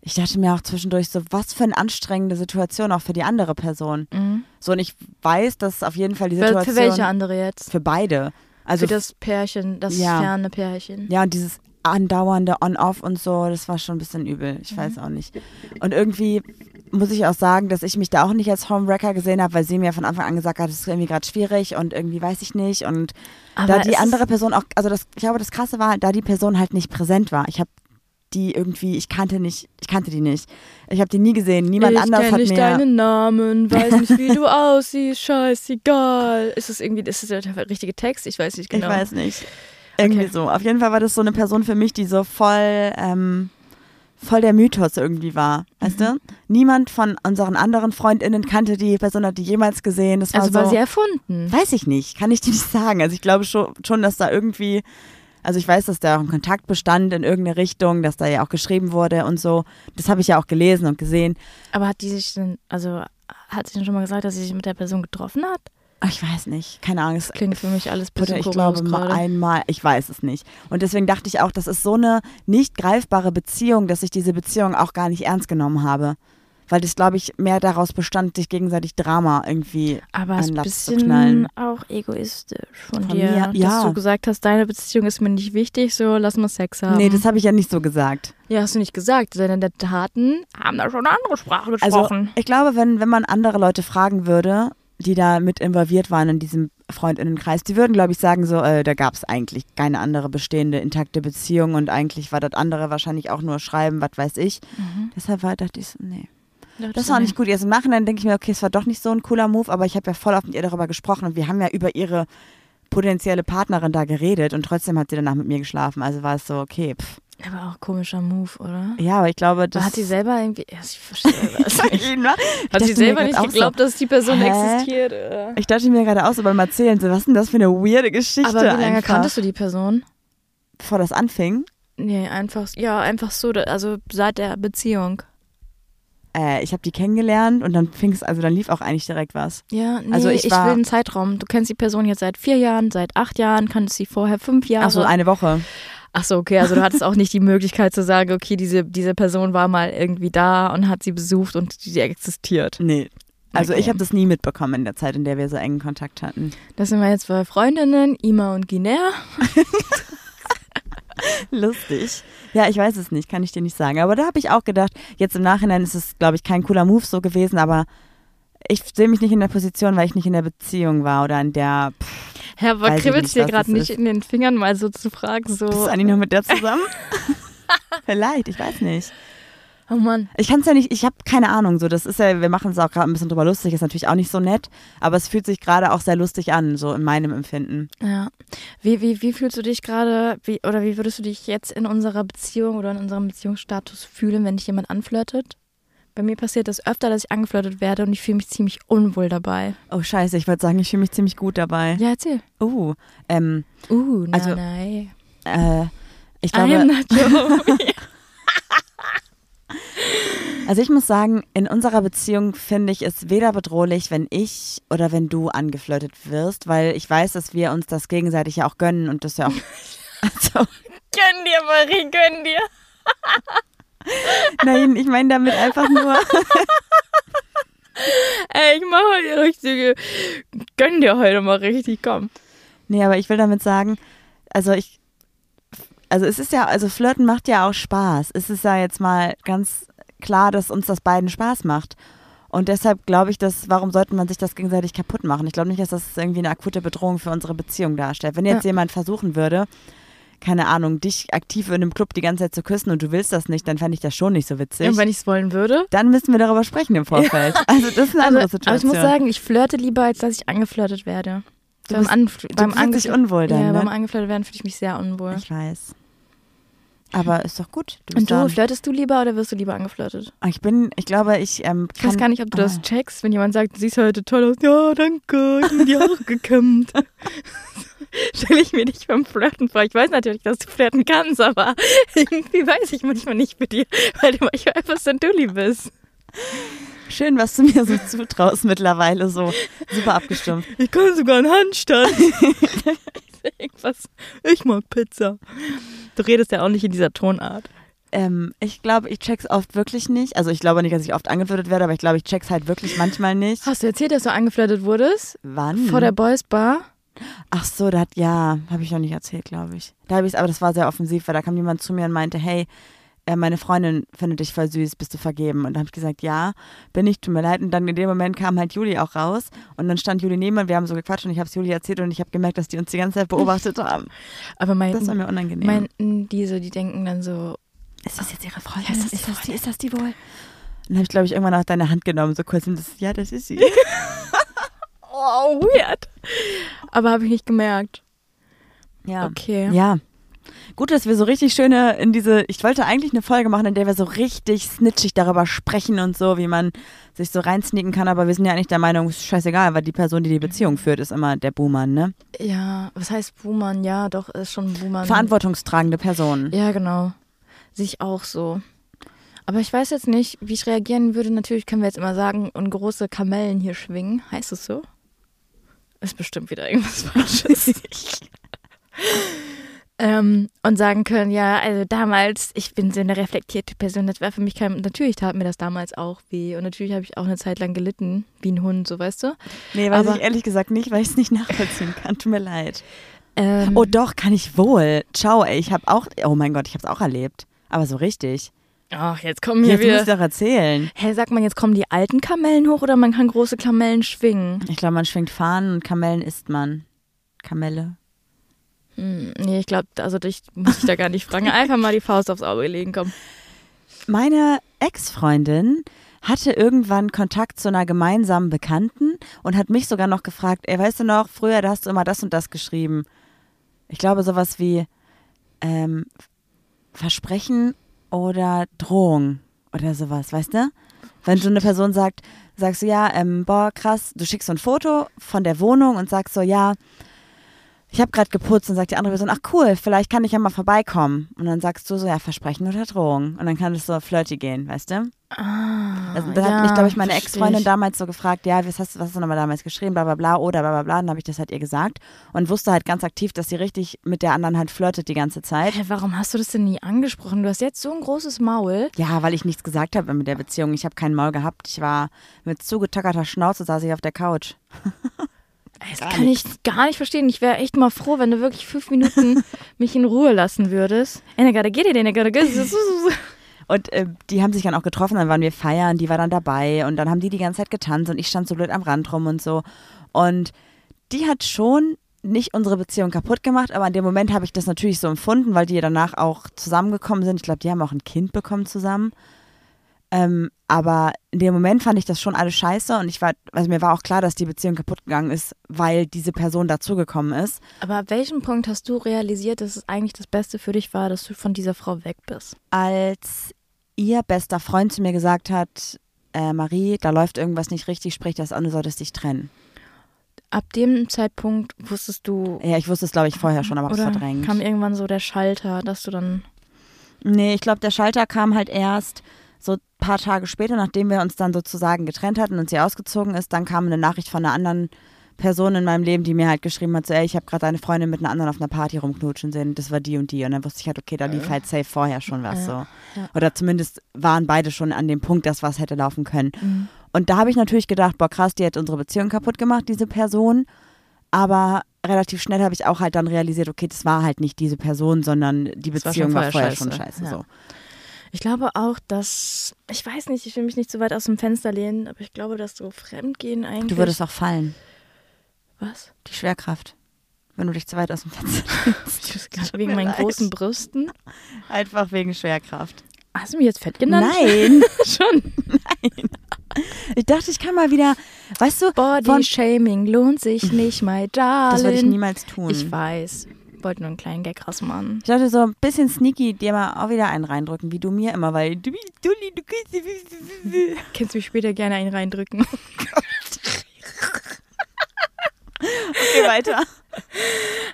ich dachte mir auch zwischendurch so, was für eine anstrengende Situation auch für die andere Person.
Mhm.
So und ich weiß, dass auf jeden Fall die
Für,
Situation
für welche andere jetzt?
für beide. Also
für das Pärchen, das
Ja.
ferne Pärchen.
Ja, und dieses andauernde On-Off und so, das war schon ein bisschen übel.
Mhm.
Ich weiß auch nicht. Und irgendwie muss ich auch sagen, dass ich mich da auch nicht als Homewrecker gesehen habe, weil sie mir von Anfang an gesagt hat, es ist irgendwie gerade schwierig und irgendwie weiß ich nicht. Und
Aber
da die andere Person auch, also das, ich glaube, das Krasse war, da die Person halt nicht präsent war. Ich habe die irgendwie, ich kannte nicht, ich kannte die nicht. Ich habe die nie gesehen. Niemand
ich
anders hat
nicht
mir.
deinen Namen, weiß nicht, wie du aussiehst, scheißegal. Ist das irgendwie, ist das der richtige Text? Ich weiß nicht genau.
Ich weiß nicht. Irgendwie
Okay.
so. Auf jeden Fall war das so eine Person für mich, die so voll, ähm, voll der Mythos irgendwie war. Weißt
Mhm.
du? Niemand von unseren anderen FreundInnen kannte die Person, hat die jemals gesehen. Das war
Also
so,
war sie erfunden.
weiß ich nicht, kann ich dir nicht sagen. Also ich glaube schon, schon, dass da irgendwie, also ich weiß, dass da auch ein Kontakt bestand in irgendeine Richtung, dass da ja auch geschrieben wurde und so. Das habe ich ja auch gelesen und gesehen.
Aber hat die sich denn, also hat sie denn schon mal gesagt, dass sie sich mit der Person getroffen hat?
Ich weiß nicht, keine Ahnung. Es
Klingt für mich alles bisschen
ich glaube mal einmal, ich weiß es nicht. Und deswegen dachte ich auch, das ist so eine nicht greifbare Beziehung, dass ich diese Beziehung auch gar nicht ernst genommen habe. Weil das, glaube ich, mehr daraus bestand, sich gegenseitig Drama irgendwie
Aber
an
es ist ein
Latz zu
bisschen
knallen.
auch egoistisch von,
Von
dir,
mir, ja.
dass du gesagt hast, deine Beziehung ist mir nicht wichtig, so lass mal Sex haben.
Nee, das habe ich ja nicht so gesagt.
ja, hast du nicht gesagt. Deine Taten haben da schon eine andere Sprache
Also
gesprochen.
ich glaube, wenn, wenn man andere Leute fragen würde, die da mit involviert waren in diesem Freundinnenkreis, die würden, glaube ich, sagen so, äh, da gab es eigentlich keine andere bestehende intakte Beziehung und eigentlich war das andere wahrscheinlich auch nur Schreiben, was weiß ich.
Mhm.
Deshalb war, dachte ich so, nee.
Ja,
Das war nicht gut. Jetzt im Nachhinein denke ich mir, okay, es war doch nicht so ein cooler Move, aber ich habe ja voll oft mit ihr darüber gesprochen und wir haben ja über ihre potenzielle Partnerin da geredet und trotzdem hat sie danach mit mir geschlafen. Also war es so, okay, pff.
Aber auch komischer Move, oder?
Ja, aber ich glaube, das.
Hat sie selber irgendwie. Ja, ich verstehe das nicht.
Ich
Hat sie selber nicht geglaubt, dass die Person
Hä?
existiert? Oder?
Ich dachte mir gerade auch so beim Erzählen, so, was ist denn das für eine weirde Geschichte?
Aber wie lange
einfach,
kanntest du die Person?
Bevor das anfing.
Nee, einfach, ja, einfach so, also seit der Beziehung.
Äh, ich habe die kennengelernt und dann fing es, also dann lief auch eigentlich direkt was.
Ja, nee,
Also
ich,
ich war-
will einen Zeitraum. Du kennst die Person jetzt seit vier Jahren, seit acht Jahren, kanntest sie vorher fünf Jahre.
Ach so, eine Woche.
Ach so, okay, also du hattest auch nicht die Möglichkeit zu sagen, okay, diese, diese Person war mal irgendwie da und hat sie besucht und die, die existiert.
Nee. Also
Okay.
ich habe das nie mitbekommen in der Zeit, in der wir so engen Kontakt hatten.
Das sind wir jetzt bei Freundinnen, Ima und Guinea.
Lustig. Ja, ich weiß es nicht, kann ich dir nicht sagen. Aber da habe ich auch gedacht, jetzt im Nachhinein ist es, glaube ich, kein cooler Move so gewesen, aber ich sehe mich nicht in der Position, weil ich nicht in der Beziehung war oder in der. Pff,
Herr, aber kribbelt dir gerade nicht in den Fingern, mal so zu fragen,
bist
so.
du eigentlich noch mit der zusammen? Vielleicht, ich weiß nicht.
Oh Mann.
Ich kann es ja nicht, ich habe keine Ahnung. So, das ist ja, wir machen es auch gerade ein bisschen drüber lustig, ist natürlich auch nicht so nett, aber es fühlt sich gerade auch sehr lustig an, so in meinem Empfinden.
Ja. Wie, wie, wie fühlst du dich gerade, wie, oder wie würdest du dich jetzt in unserer Beziehung oder in unserem Beziehungsstatus fühlen, wenn dich jemand anflirtet? Bei mir passiert das öfter, dass ich angeflirtet werde und ich fühle mich ziemlich unwohl dabei.
Oh scheiße, ich wollte sagen, ich fühle mich ziemlich gut dabei.
Ja, erzähl.
Uh, ähm,
Uh, na,
Also,
nein.
äh, ich glaube,
not Joey.
also ich muss sagen, in unserer Beziehung finde ich es weder bedrohlich, wenn ich oder wenn du angeflirtet wirst, weil ich weiß, dass wir uns das gegenseitig ja auch gönnen und das ja auch. Also,
gönn dir, Marie, gönn dir.
nein, ich meine damit einfach nur.
Ey, ich mache heute richtige, gönn dir heute mal richtig, komm.
Nee, aber ich will damit sagen, also ich, also es ist ja, also Flirten macht ja auch Spaß. Es ist ja jetzt mal ganz klar, dass uns das beiden Spaß macht. Und deshalb glaube ich, dass, warum sollte man sich das gegenseitig kaputt machen? Ich glaube nicht, dass das irgendwie eine akute Bedrohung für unsere Beziehung darstellt. Wenn jetzt
Ja.
jemand versuchen würde, keine Ahnung, dich aktiv in einem Club die ganze Zeit zu küssen und du willst das nicht, dann fände ich das schon nicht so witzig.
Und wenn ich es wollen würde.
dann müssen wir darüber sprechen im Vorfeld. Also das ist eine andere
Also, aber ich
Situation.
muss sagen, ich flirte lieber, als dass ich angeflirtet werde.
Du
beim
bist-
Anf
du
beim
fühlst dich unwohl dann,
Ja,
ne?
beim angeflirtet werden fühle ich mich sehr unwohl.
ich weiß. Aber ist doch gut. Du
Und du, flirtest du lieber oder wirst du lieber angeflirtet?
Ich bin, ich glaube, ich ähm,
Ich weiß gar nicht, ob du das
Ah.
checkst, wenn jemand sagt, du siehst heute toll aus. Ja, danke, ich bin die auch gekämmt. Stelle ich mir nicht beim Flirten vor. Ich weiß natürlich, dass du flirten kannst, aber irgendwie weiß ich manchmal nicht mit dir, weil du manchmal einfach so ein Dulli bist.
Schön, was du mir so zutraust mittlerweile, so super abgestumpft.
Ich kann sogar einen Handstand. Irgendwas. Ich mag Pizza. Du redest ja auch nicht in dieser Tonart.
Ähm, ich glaube, ich check's oft wirklich nicht. Also ich glaube nicht, dass ich oft angeflirtet werde, aber ich glaube, ich check's halt wirklich manchmal nicht.
Hast du erzählt, dass du angeflirtet wurdest?
Wann?
Vor der Boys Bar?
Ach so, da hat, ja, habe ich noch nicht erzählt, glaube ich. Da habe ich aber das war sehr offensiv, weil da kam jemand zu mir und meinte, hey, äh, meine Freundin findet dich voll süß, bist du vergeben? Und da habe ich gesagt, ja, bin ich, tut mir leid. Und dann in dem Moment kam halt Juli auch raus und dann stand Juli neben mir, wir haben so gequatscht und ich habe es Juli erzählt und ich habe gemerkt, dass die uns die ganze Zeit beobachtet haben.
Aber mein,
Das war mir unangenehm.
meinten diese, die denken dann so,
ist das jetzt ihre Freundin?
Ja, ist das die
ist, das die, ist das die wohl? Dann habe ich, glaube ich, irgendwann auch deine Hand genommen, so kurz und das, ja, das ist sie.
oh, weird. Aber habe ich nicht gemerkt.
Ja.
Okay.
Ja. Gut, dass wir so richtig schöne in diese, ich wollte eigentlich eine Folge machen, in der wir so richtig snitchig darüber sprechen und so, wie man sich so reinsneaken kann, aber wir sind ja eigentlich der Meinung, ist scheißegal, weil die Person, die die Beziehung führt, ist immer der Buhmann, ne?
Ja, was heißt Buhmann? Ja, doch, ist schon Buhmann.
Verantwortungstragende Person.
Ja, genau. Sehe ich auch so. Aber ich weiß jetzt nicht, wie ich reagieren würde. Natürlich können wir jetzt immer sagen, und große Kamellen hier schwingen. Heißt es so? Ist bestimmt wieder irgendwas Falsches. ähm, und sagen können, ja, also damals, ich bin so eine reflektierte Person, das war für mich kein, natürlich tat mir das damals auch weh und natürlich habe ich auch eine Zeit lang gelitten, wie ein Hund, so weißt du.
Nee, weiß
Aber-
ich ehrlich gesagt nicht, weil ich es nicht nachvollziehen kann. Tut mir leid.
Ähm,
Oh doch, kann ich wohl. Ciao, ey, ich habe auch, oh mein Gott, ich habe es auch erlebt. Aber so richtig.
ach, jetzt kommen hier
Jetzt musst du
wieder.
doch erzählen.
Hä, sagt man, jetzt kommen die alten Kamellen hoch oder man kann große Kamellen schwingen?
Ich glaube, man schwingt Fahnen und Kamellen isst man. Kamelle.
Hm, nee, ich glaube, also dich muss ich da gar nicht fragen. Einfach mal die Faust aufs Auge legen, komm.
Meine Ex-Freundin hatte irgendwann Kontakt zu einer gemeinsamen Bekannten und hat mich sogar noch gefragt, ey, weißt du noch, früher, da hast du immer das und das geschrieben. Ich glaube, sowas wie ähm, Versprechen oder Drohung oder sowas, weißt du? Wenn so eine Person sagt, sagst du, ja, ähm, boah, krass, du schickst so ein Foto von der Wohnung und sagst so, ja, ich habe gerade geputzt und sagt die andere Person, ach cool, vielleicht kann ich ja mal vorbeikommen. Und dann sagst du so, ja, Versprechen oder Drohung. Und dann kann es so flirty gehen, weißt du?
Ah,
Also, dann
ja,
hat mich, glaube ich, meine Ex-Freundin damals so gefragt, ja, was hast, was hast du nochmal damals geschrieben, bla bla bla, oder bla bla bla. Dann habe ich das halt ihr gesagt und wusste halt ganz aktiv, dass sie richtig mit der anderen halt flirtet die ganze Zeit.
Hä, warum hast du das denn nie angesprochen? Du hast jetzt so ein großes Maul.
Ja, weil ich nichts gesagt habe mit der Beziehung. Ich habe keinen Maul gehabt. Ich war mit zugetackerter Schnauze, saß ich auf der Couch.
Das
Gar
kann ich gar nicht verstehen. Ich wäre echt mal froh, wenn du wirklich fünf Minuten mich in Ruhe lassen würdest.
Und äh, die haben sich dann auch getroffen, dann waren wir feiern, die war dann dabei und dann haben die die ganze Zeit getanzt und ich stand so blöd am Rand rum und so. Und die hat schon nicht unsere Beziehung kaputt gemacht, aber in dem Moment habe ich das natürlich so empfunden, weil die danach auch zusammengekommen sind. Ich glaube, die haben auch ein Kind bekommen zusammen. Ähm, aber in dem Moment fand ich das schon alles scheiße und ich war, also mir war auch klar, dass die Beziehung kaputt gegangen ist, weil diese Person dazugekommen ist.
Aber ab welchem Punkt hast du realisiert, dass es eigentlich das Beste für dich war, dass du von dieser Frau weg bist?
als ihr bester Freund zu mir gesagt hat, äh, Marie, da läuft irgendwas nicht richtig, sprich das an, du solltest dich trennen.
Ab dem Zeitpunkt wusstest du,
Ja, ich wusste es, glaube ich, vorher schon, aber hab's
oder
verdrängt.
kam irgendwann so der Schalter, dass du dann
Nee, ich glaube, der Schalter kam halt erst so ein paar Tage später, nachdem wir uns dann sozusagen getrennt hatten und sie ausgezogen ist. Dann kam eine Nachricht von einer anderen Person in meinem Leben, die mir halt geschrieben hat, so, ey, ich habe gerade deine Freundin mit einer anderen auf einer Party rumknutschen sehen. Das war die und die. Und dann wusste ich halt, okay, da lief halt safe vorher schon was so. Oder zumindest waren beide schon an dem Punkt, dass was hätte laufen können.
Mhm.
Und da habe ich natürlich gedacht, boah, krass, die hat unsere Beziehung kaputt gemacht, diese Person. Aber relativ schnell habe ich auch halt dann realisiert, okay, das war halt nicht diese Person, sondern die
Das war
Beziehung war
vorher
vorher
scheiße.
schon scheiße.
Ja.
So.
Ich glaube auch, dass, ich weiß nicht, ich will mich nicht zu weit aus dem Fenster lehnen, aber ich glaube, dass so Fremdgehen eigentlich.
Du würdest auch fallen.
Was?
Die Schwerkraft. Wenn du dich zu weit aus dem Fenster
nicht, Wegen meinen
leid.
großen Brüsten.
Einfach wegen Schwerkraft.
Hast du mich jetzt fett genannt?
Nein.
Schon.
Ich dachte, ich kann mal wieder, weißt du,
Body
von,
Shaming lohnt sich nicht, my darling.
das würde ich niemals tun.
Ich weiß. Wollte nur einen kleinen Gag rausmachen.
Ich dachte so ein bisschen sneaky dir mal auch wieder einen reindrücken, wie du mir immer, weil du bist Dulli, du kannst
Kannst mich später gerne einen reindrücken?
Okay, weiter.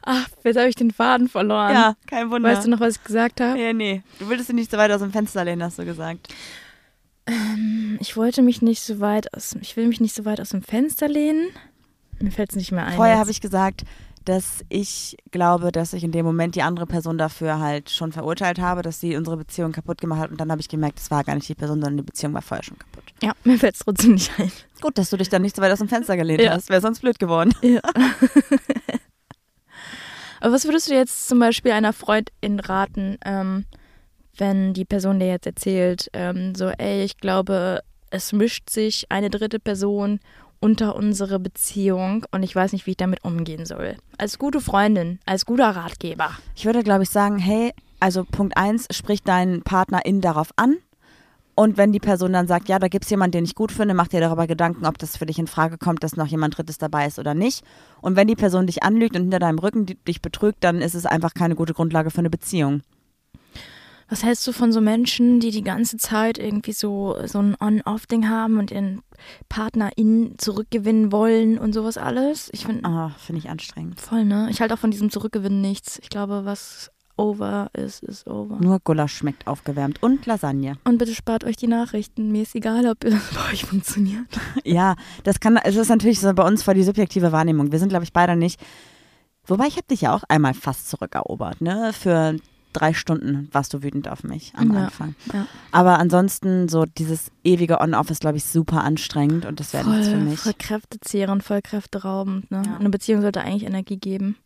Ach, jetzt habe ich den Faden verloren.
Ja, kein Wunder.
Weißt du noch, was ich gesagt habe?
Ja, nee. Du würdest dich nicht so weit aus dem Fenster lehnen, hast du gesagt.
Ich wollte mich nicht so weit aus, ich will mich nicht so weit aus dem Fenster lehnen. Mir fällt es nicht mehr ein.
Vorher habe ich gesagt, dass ich glaube, dass ich in dem Moment die andere Person dafür halt schon verurteilt habe, dass sie unsere Beziehung kaputt gemacht hat. Und dann habe ich gemerkt, es war gar nicht die Person, sondern die Beziehung war vorher schon kaputt.
Ja, mir fällt es trotzdem nicht ein.
Gut, dass du dich dann nicht so weit aus dem Fenster gelehnt
Ja.
hast. Wäre sonst blöd geworden.
Ja. Aber was würdest du jetzt zum Beispiel einer Freundin raten, ähm, wenn die Person dir jetzt erzählt, ähm, so, ey, ich glaube, es mischt sich eine dritte Person unter unsere Beziehung und ich weiß nicht, wie ich damit umgehen soll. Als gute Freundin, als guter Ratgeber.
Ich würde, glaube ich, sagen, hey, also Punkt eins, sprich deinen Partner in darauf an. Und wenn die Person dann sagt, ja, da gibt es jemanden, den ich gut finde, mach dir darüber Gedanken, ob das für dich in Frage kommt, dass noch jemand Drittes dabei ist oder nicht. Und wenn die Person dich anlügt und hinter deinem Rücken dich betrügt, dann ist es einfach keine gute Grundlage für eine Beziehung.
Was hältst du von so Menschen, die die ganze Zeit irgendwie so, so ein On-Off-Ding haben und ihren Partner in zurückgewinnen wollen und sowas alles? Ich finde,
Ah, finde ich anstrengend.
voll, ne? Ich halte auch von diesem Zurückgewinnen nichts. Ich glaube, was over ist, ist over.
Nur Gulasch schmeckt aufgewärmt und Lasagne.
Und bitte spart euch die Nachrichten. Mir ist egal, ob das bei euch funktioniert.
Ja, das kann, es ist natürlich so bei uns voll die subjektive Wahrnehmung. Wir sind, glaube ich, beide nicht. Wobei ich habe dich ja auch einmal fast zurückerobert, ne? Für drei Stunden warst du wütend auf mich am
Ja,
Anfang.
ja.
Aber ansonsten so dieses ewige On-Off ist, glaube ich, super anstrengend und das wäre nichts für mich.
voll kräftezehrend, voll kräfteraubend. Ne?
Ja.
Eine Beziehung sollte eigentlich Energie geben.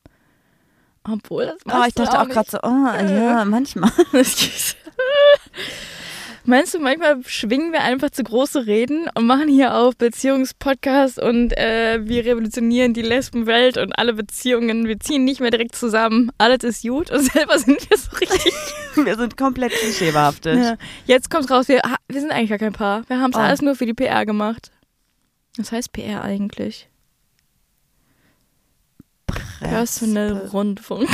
Obwohl, das
Oh, ich dachte auch gerade so, oh, ja, manchmal.
Meinst du, manchmal schwingen wir einfach zu große Reden und machen hier auf Beziehungspodcast und äh, wir revolutionieren die Lesbenwelt und alle Beziehungen, wir ziehen nicht mehr direkt zusammen. Alles ist gut und selber sind wir so richtig.
Wir sind komplett klischeebehaftet.
Ja. Jetzt kommt raus, wir, wir sind eigentlich gar kein Paar. Wir haben es
Oh.
alles nur für die PR gemacht. Was heißt PR eigentlich? Personal Rundfunk.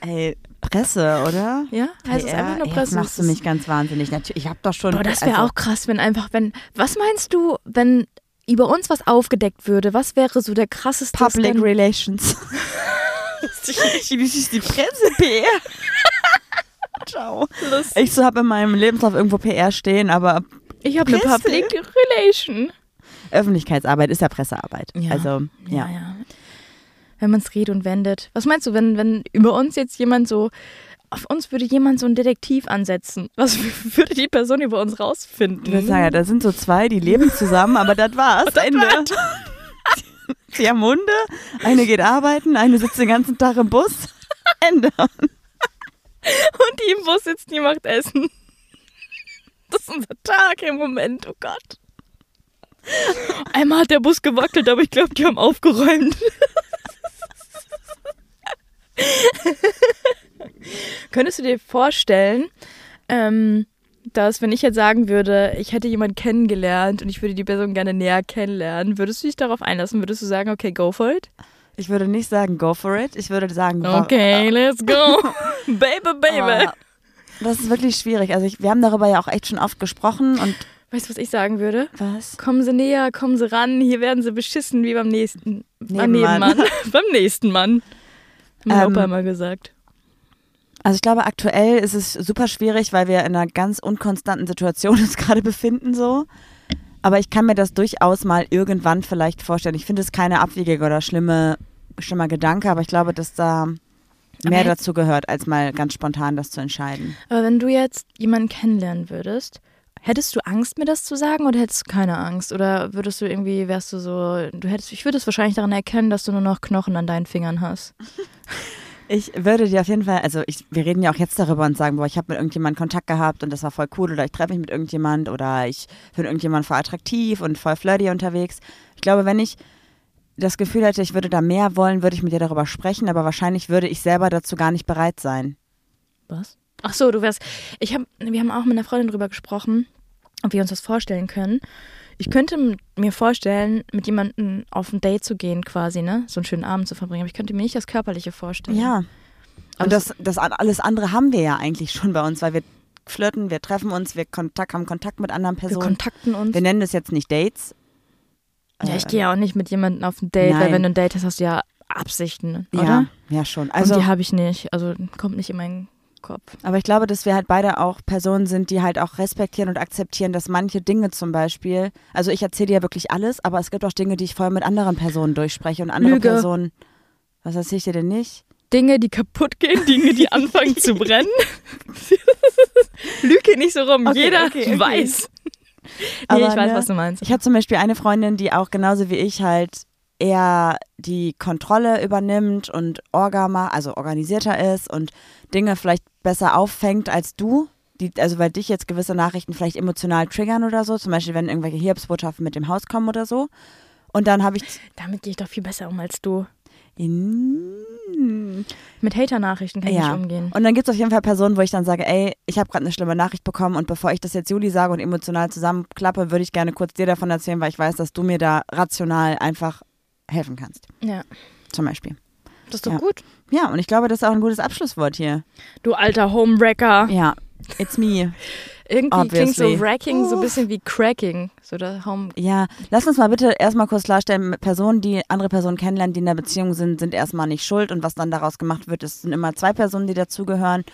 Ey, Presse, oder?
Ja? Heißt es
PR?
einfach nur Presse?
Jetzt machst du mich ganz wahnsinnig. Natürlich, ich habe doch schon.
Boah, das wäre
also,
auch krass, wenn einfach, wenn. Was meinst du, wenn über uns was aufgedeckt würde? Was wäre so der krasseste
Public
Skandal?
Relations. Ist die Presse PR? Ciao. Ich so habe in meinem Lebenslauf irgendwo PR stehen, aber
Ich habe eine? Public Relation.
Öffentlichkeitsarbeit ist ja Pressearbeit.
Ja.
Also,
Ja,
ja.
ja. Wenn man es redet und wendet. Was meinst du, wenn, wenn über uns jetzt jemand so, auf uns würde jemand so einen Detektiv ansetzen? Was würde die Person über uns rausfinden?
Ich würde sagen, ja, da sind so zwei, die leben zusammen, aber das war's. Ende. Sie haben Hunde, eine geht arbeiten, eine sitzt den ganzen Tag im Bus. Ende.
Und die im Bus sitzt, die macht Essen. Das ist unser Tag im Moment, oh Gott. Einmal hat der Bus gewackelt, aber ich glaube, die haben aufgeräumt. Könntest du dir vorstellen, ähm, dass wenn ich jetzt sagen würde, ich hätte jemanden kennengelernt und ich würde die Person gerne näher kennenlernen, würdest du dich darauf einlassen? Würdest du sagen, okay, go for it?
Ich würde nicht sagen, go for it. Ich würde sagen,
Okay, let's go. baby, baby.
Ah, Das ist wirklich schwierig. Also ich, wir haben darüber ja auch echt schon oft gesprochen und
Weißt du, was ich sagen würde?
was?
Kommen Sie näher, kommen Sie ran, hier werden Sie beschissen wie beim nächsten beim
Nebenmann.
Nebenmann. beim nächsten Mann. Hat mein
Ähm,
Opa immer gesagt.
Also ich glaube, aktuell ist es super schwierig, weil wir in einer ganz unkonstanten Situation uns gerade befinden so. Aber ich kann mir das durchaus mal irgendwann vielleicht vorstellen. Ich finde es keine abwegige oder schlimme, schlimmer Gedanke, aber ich glaube, dass da mehr dazu gehört, als mal ganz spontan das zu entscheiden.
Aber wenn du jetzt jemanden kennenlernen würdest, hättest du Angst, mir das zu sagen oder hättest du keine Angst? Oder würdest du irgendwie, wärst du so, du hättest, ich würde es wahrscheinlich daran erkennen, dass du nur noch Knochen an deinen Fingern hast.
Ich würde dir auf jeden Fall, also ich, wir reden ja auch jetzt darüber und sagen, boah, ich habe mit irgendjemandem Kontakt gehabt und das war voll cool oder ich treffe mich mit irgendjemand oder ich finde irgendjemand voll attraktiv und voll flirty unterwegs. Ich glaube, wenn ich das Gefühl hätte, ich würde da mehr wollen, würde ich mit dir darüber sprechen, aber wahrscheinlich würde ich selber dazu gar nicht bereit sein.
Was? Ach so, du wärst. Ich hab, wir haben auch mit einer Freundin drüber gesprochen, ob wir uns das vorstellen können. Ich könnte mir vorstellen, mit jemandem auf ein Date zu gehen, quasi, ne? So einen schönen Abend zu verbringen. Aber ich könnte mir nicht das Körperliche vorstellen.
Ja.
Aber
Und das, das alles andere haben wir ja eigentlich schon bei uns, weil wir flirten, wir treffen uns, wir Kontakt, haben Kontakt mit anderen
wir
Personen.
kontakten uns.
Wir nennen das jetzt nicht Dates.
ja, ich
Äh,
gehe ja auch nicht mit jemandem auf ein Date, weil
Nein.
wenn du ein Date hast, hast du ja Absichten, oder?
Ja, ja schon.
Also,
Also,
die habe ich nicht. Also kommt nicht in meinen Kopf.
aber ich glaube, dass wir halt beide auch Personen sind, die halt auch respektieren und akzeptieren, dass manche Dinge zum Beispiel, also ich erzähle dir ja wirklich alles, aber es gibt auch Dinge, die ich vorher mit anderen Personen durchspreche und andere
Lüge.
Personen. Was erzähle ich dir denn nicht?
Dinge, die kaputt gehen, Dinge, die anfangen zu brennen. Lüge nicht so rum.
Okay,
Jeder
okay, okay.
weiß. Nee, ich weiß,
ne,
was du meinst.
Ich habe zum Beispiel eine Freundin, die auch genauso wie ich halt eher die Kontrolle übernimmt und Orga also organisierter ist und Dinge vielleicht besser auffängt als du. Die, also weil dich jetzt gewisse Nachrichten vielleicht emotional triggern oder so, zum Beispiel wenn irgendwelche Hiobsbotschaften mit dem Haus kommen oder so. Und dann habe ich
Damit gehe ich doch viel besser um als du.
in,
Mit Hater-Nachrichten kann ich
Ja.
nicht umgehen.
Und dann gibt es auf jeden Fall Personen, wo ich dann sage, ey, ich habe gerade eine schlimme Nachricht bekommen und bevor ich das jetzt Juli sage und emotional zusammenklappe, würde ich gerne kurz dir davon erzählen, weil ich weiß, dass du mir da rational einfach helfen kannst.
Ja.
Zum Beispiel.
Das ist doch
Ja.
gut.
Ja, und ich glaube, das ist auch ein gutes Abschlusswort hier.
Du alter Homewrecker.
Ja, it's me.
Irgendwie klingt so
Obviously.
Wracking so ein bisschen wie Cracking. So der Home.
Ja, lass uns mal bitte erstmal kurz klarstellen, Personen, die andere Personen kennenlernen, die in der Beziehung sind, sind erstmal nicht schuld und was dann daraus gemacht wird, es sind immer zwei Personen, die dazugehören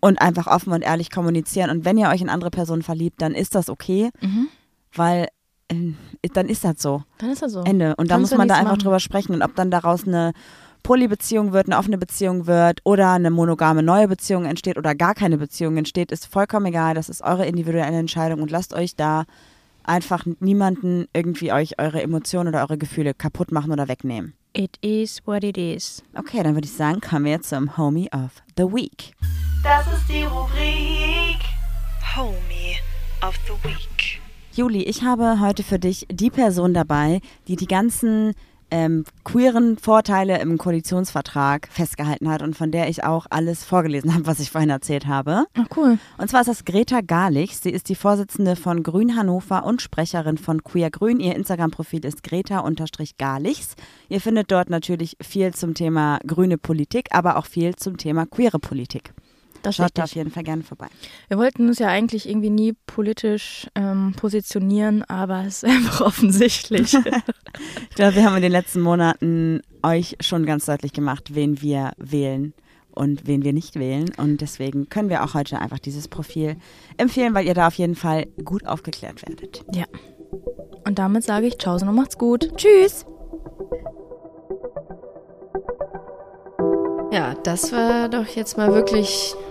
und einfach offen und ehrlich kommunizieren. Und wenn ihr euch in andere Personen verliebt, dann ist das okay,
Mhm.
weil äh, dann ist das so.
Dann ist er so.
Ende. Und da
Kannst
muss man da einfach
machen.
drüber sprechen. Und ob dann daraus eine Polybeziehung wird, eine offene Beziehung wird oder eine monogame neue Beziehung entsteht oder gar keine Beziehung entsteht, ist vollkommen egal. Das ist eure individuelle Entscheidung und lasst euch da einfach niemanden irgendwie euch eure Emotionen oder eure Gefühle kaputt machen oder wegnehmen.
It is what it is.
Okay, dann würde ich sagen, kommen wir jetzt zum Homie of the Week.
Das ist die Rubrik Homie of the Week.
Juli, ich habe heute für dich die Person dabei, die die ganzen ähm, queeren Vorteile im Koalitionsvertrag festgehalten hat und von der ich auch alles vorgelesen habe, was ich vorhin erzählt habe.
Ach cool.
Und zwar ist das Greta Garlich. Sie ist die Vorsitzende von Grün Hannover und Sprecherin von Queer Grün. Ihr Instagram-Profil ist Greta-Garlichs. Ihr findet dort natürlich viel zum Thema grüne Politik, aber auch viel zum Thema queere Politik.
Das
Schaut da auf jeden Fall gerne vorbei.
Wir wollten uns ja eigentlich irgendwie nie politisch ähm, positionieren, aber es ist einfach offensichtlich.
Ich glaube, wir haben in den letzten Monaten euch schon ganz deutlich gemacht, wen wir wählen und wen wir nicht wählen. Und deswegen können wir auch heute einfach dieses Profil empfehlen, weil ihr da auf jeden Fall gut aufgeklärt werdet.
ja. Und damit sage ich Tschaußen und macht's gut.
Tschüss!
Ja, das war doch jetzt mal wirklich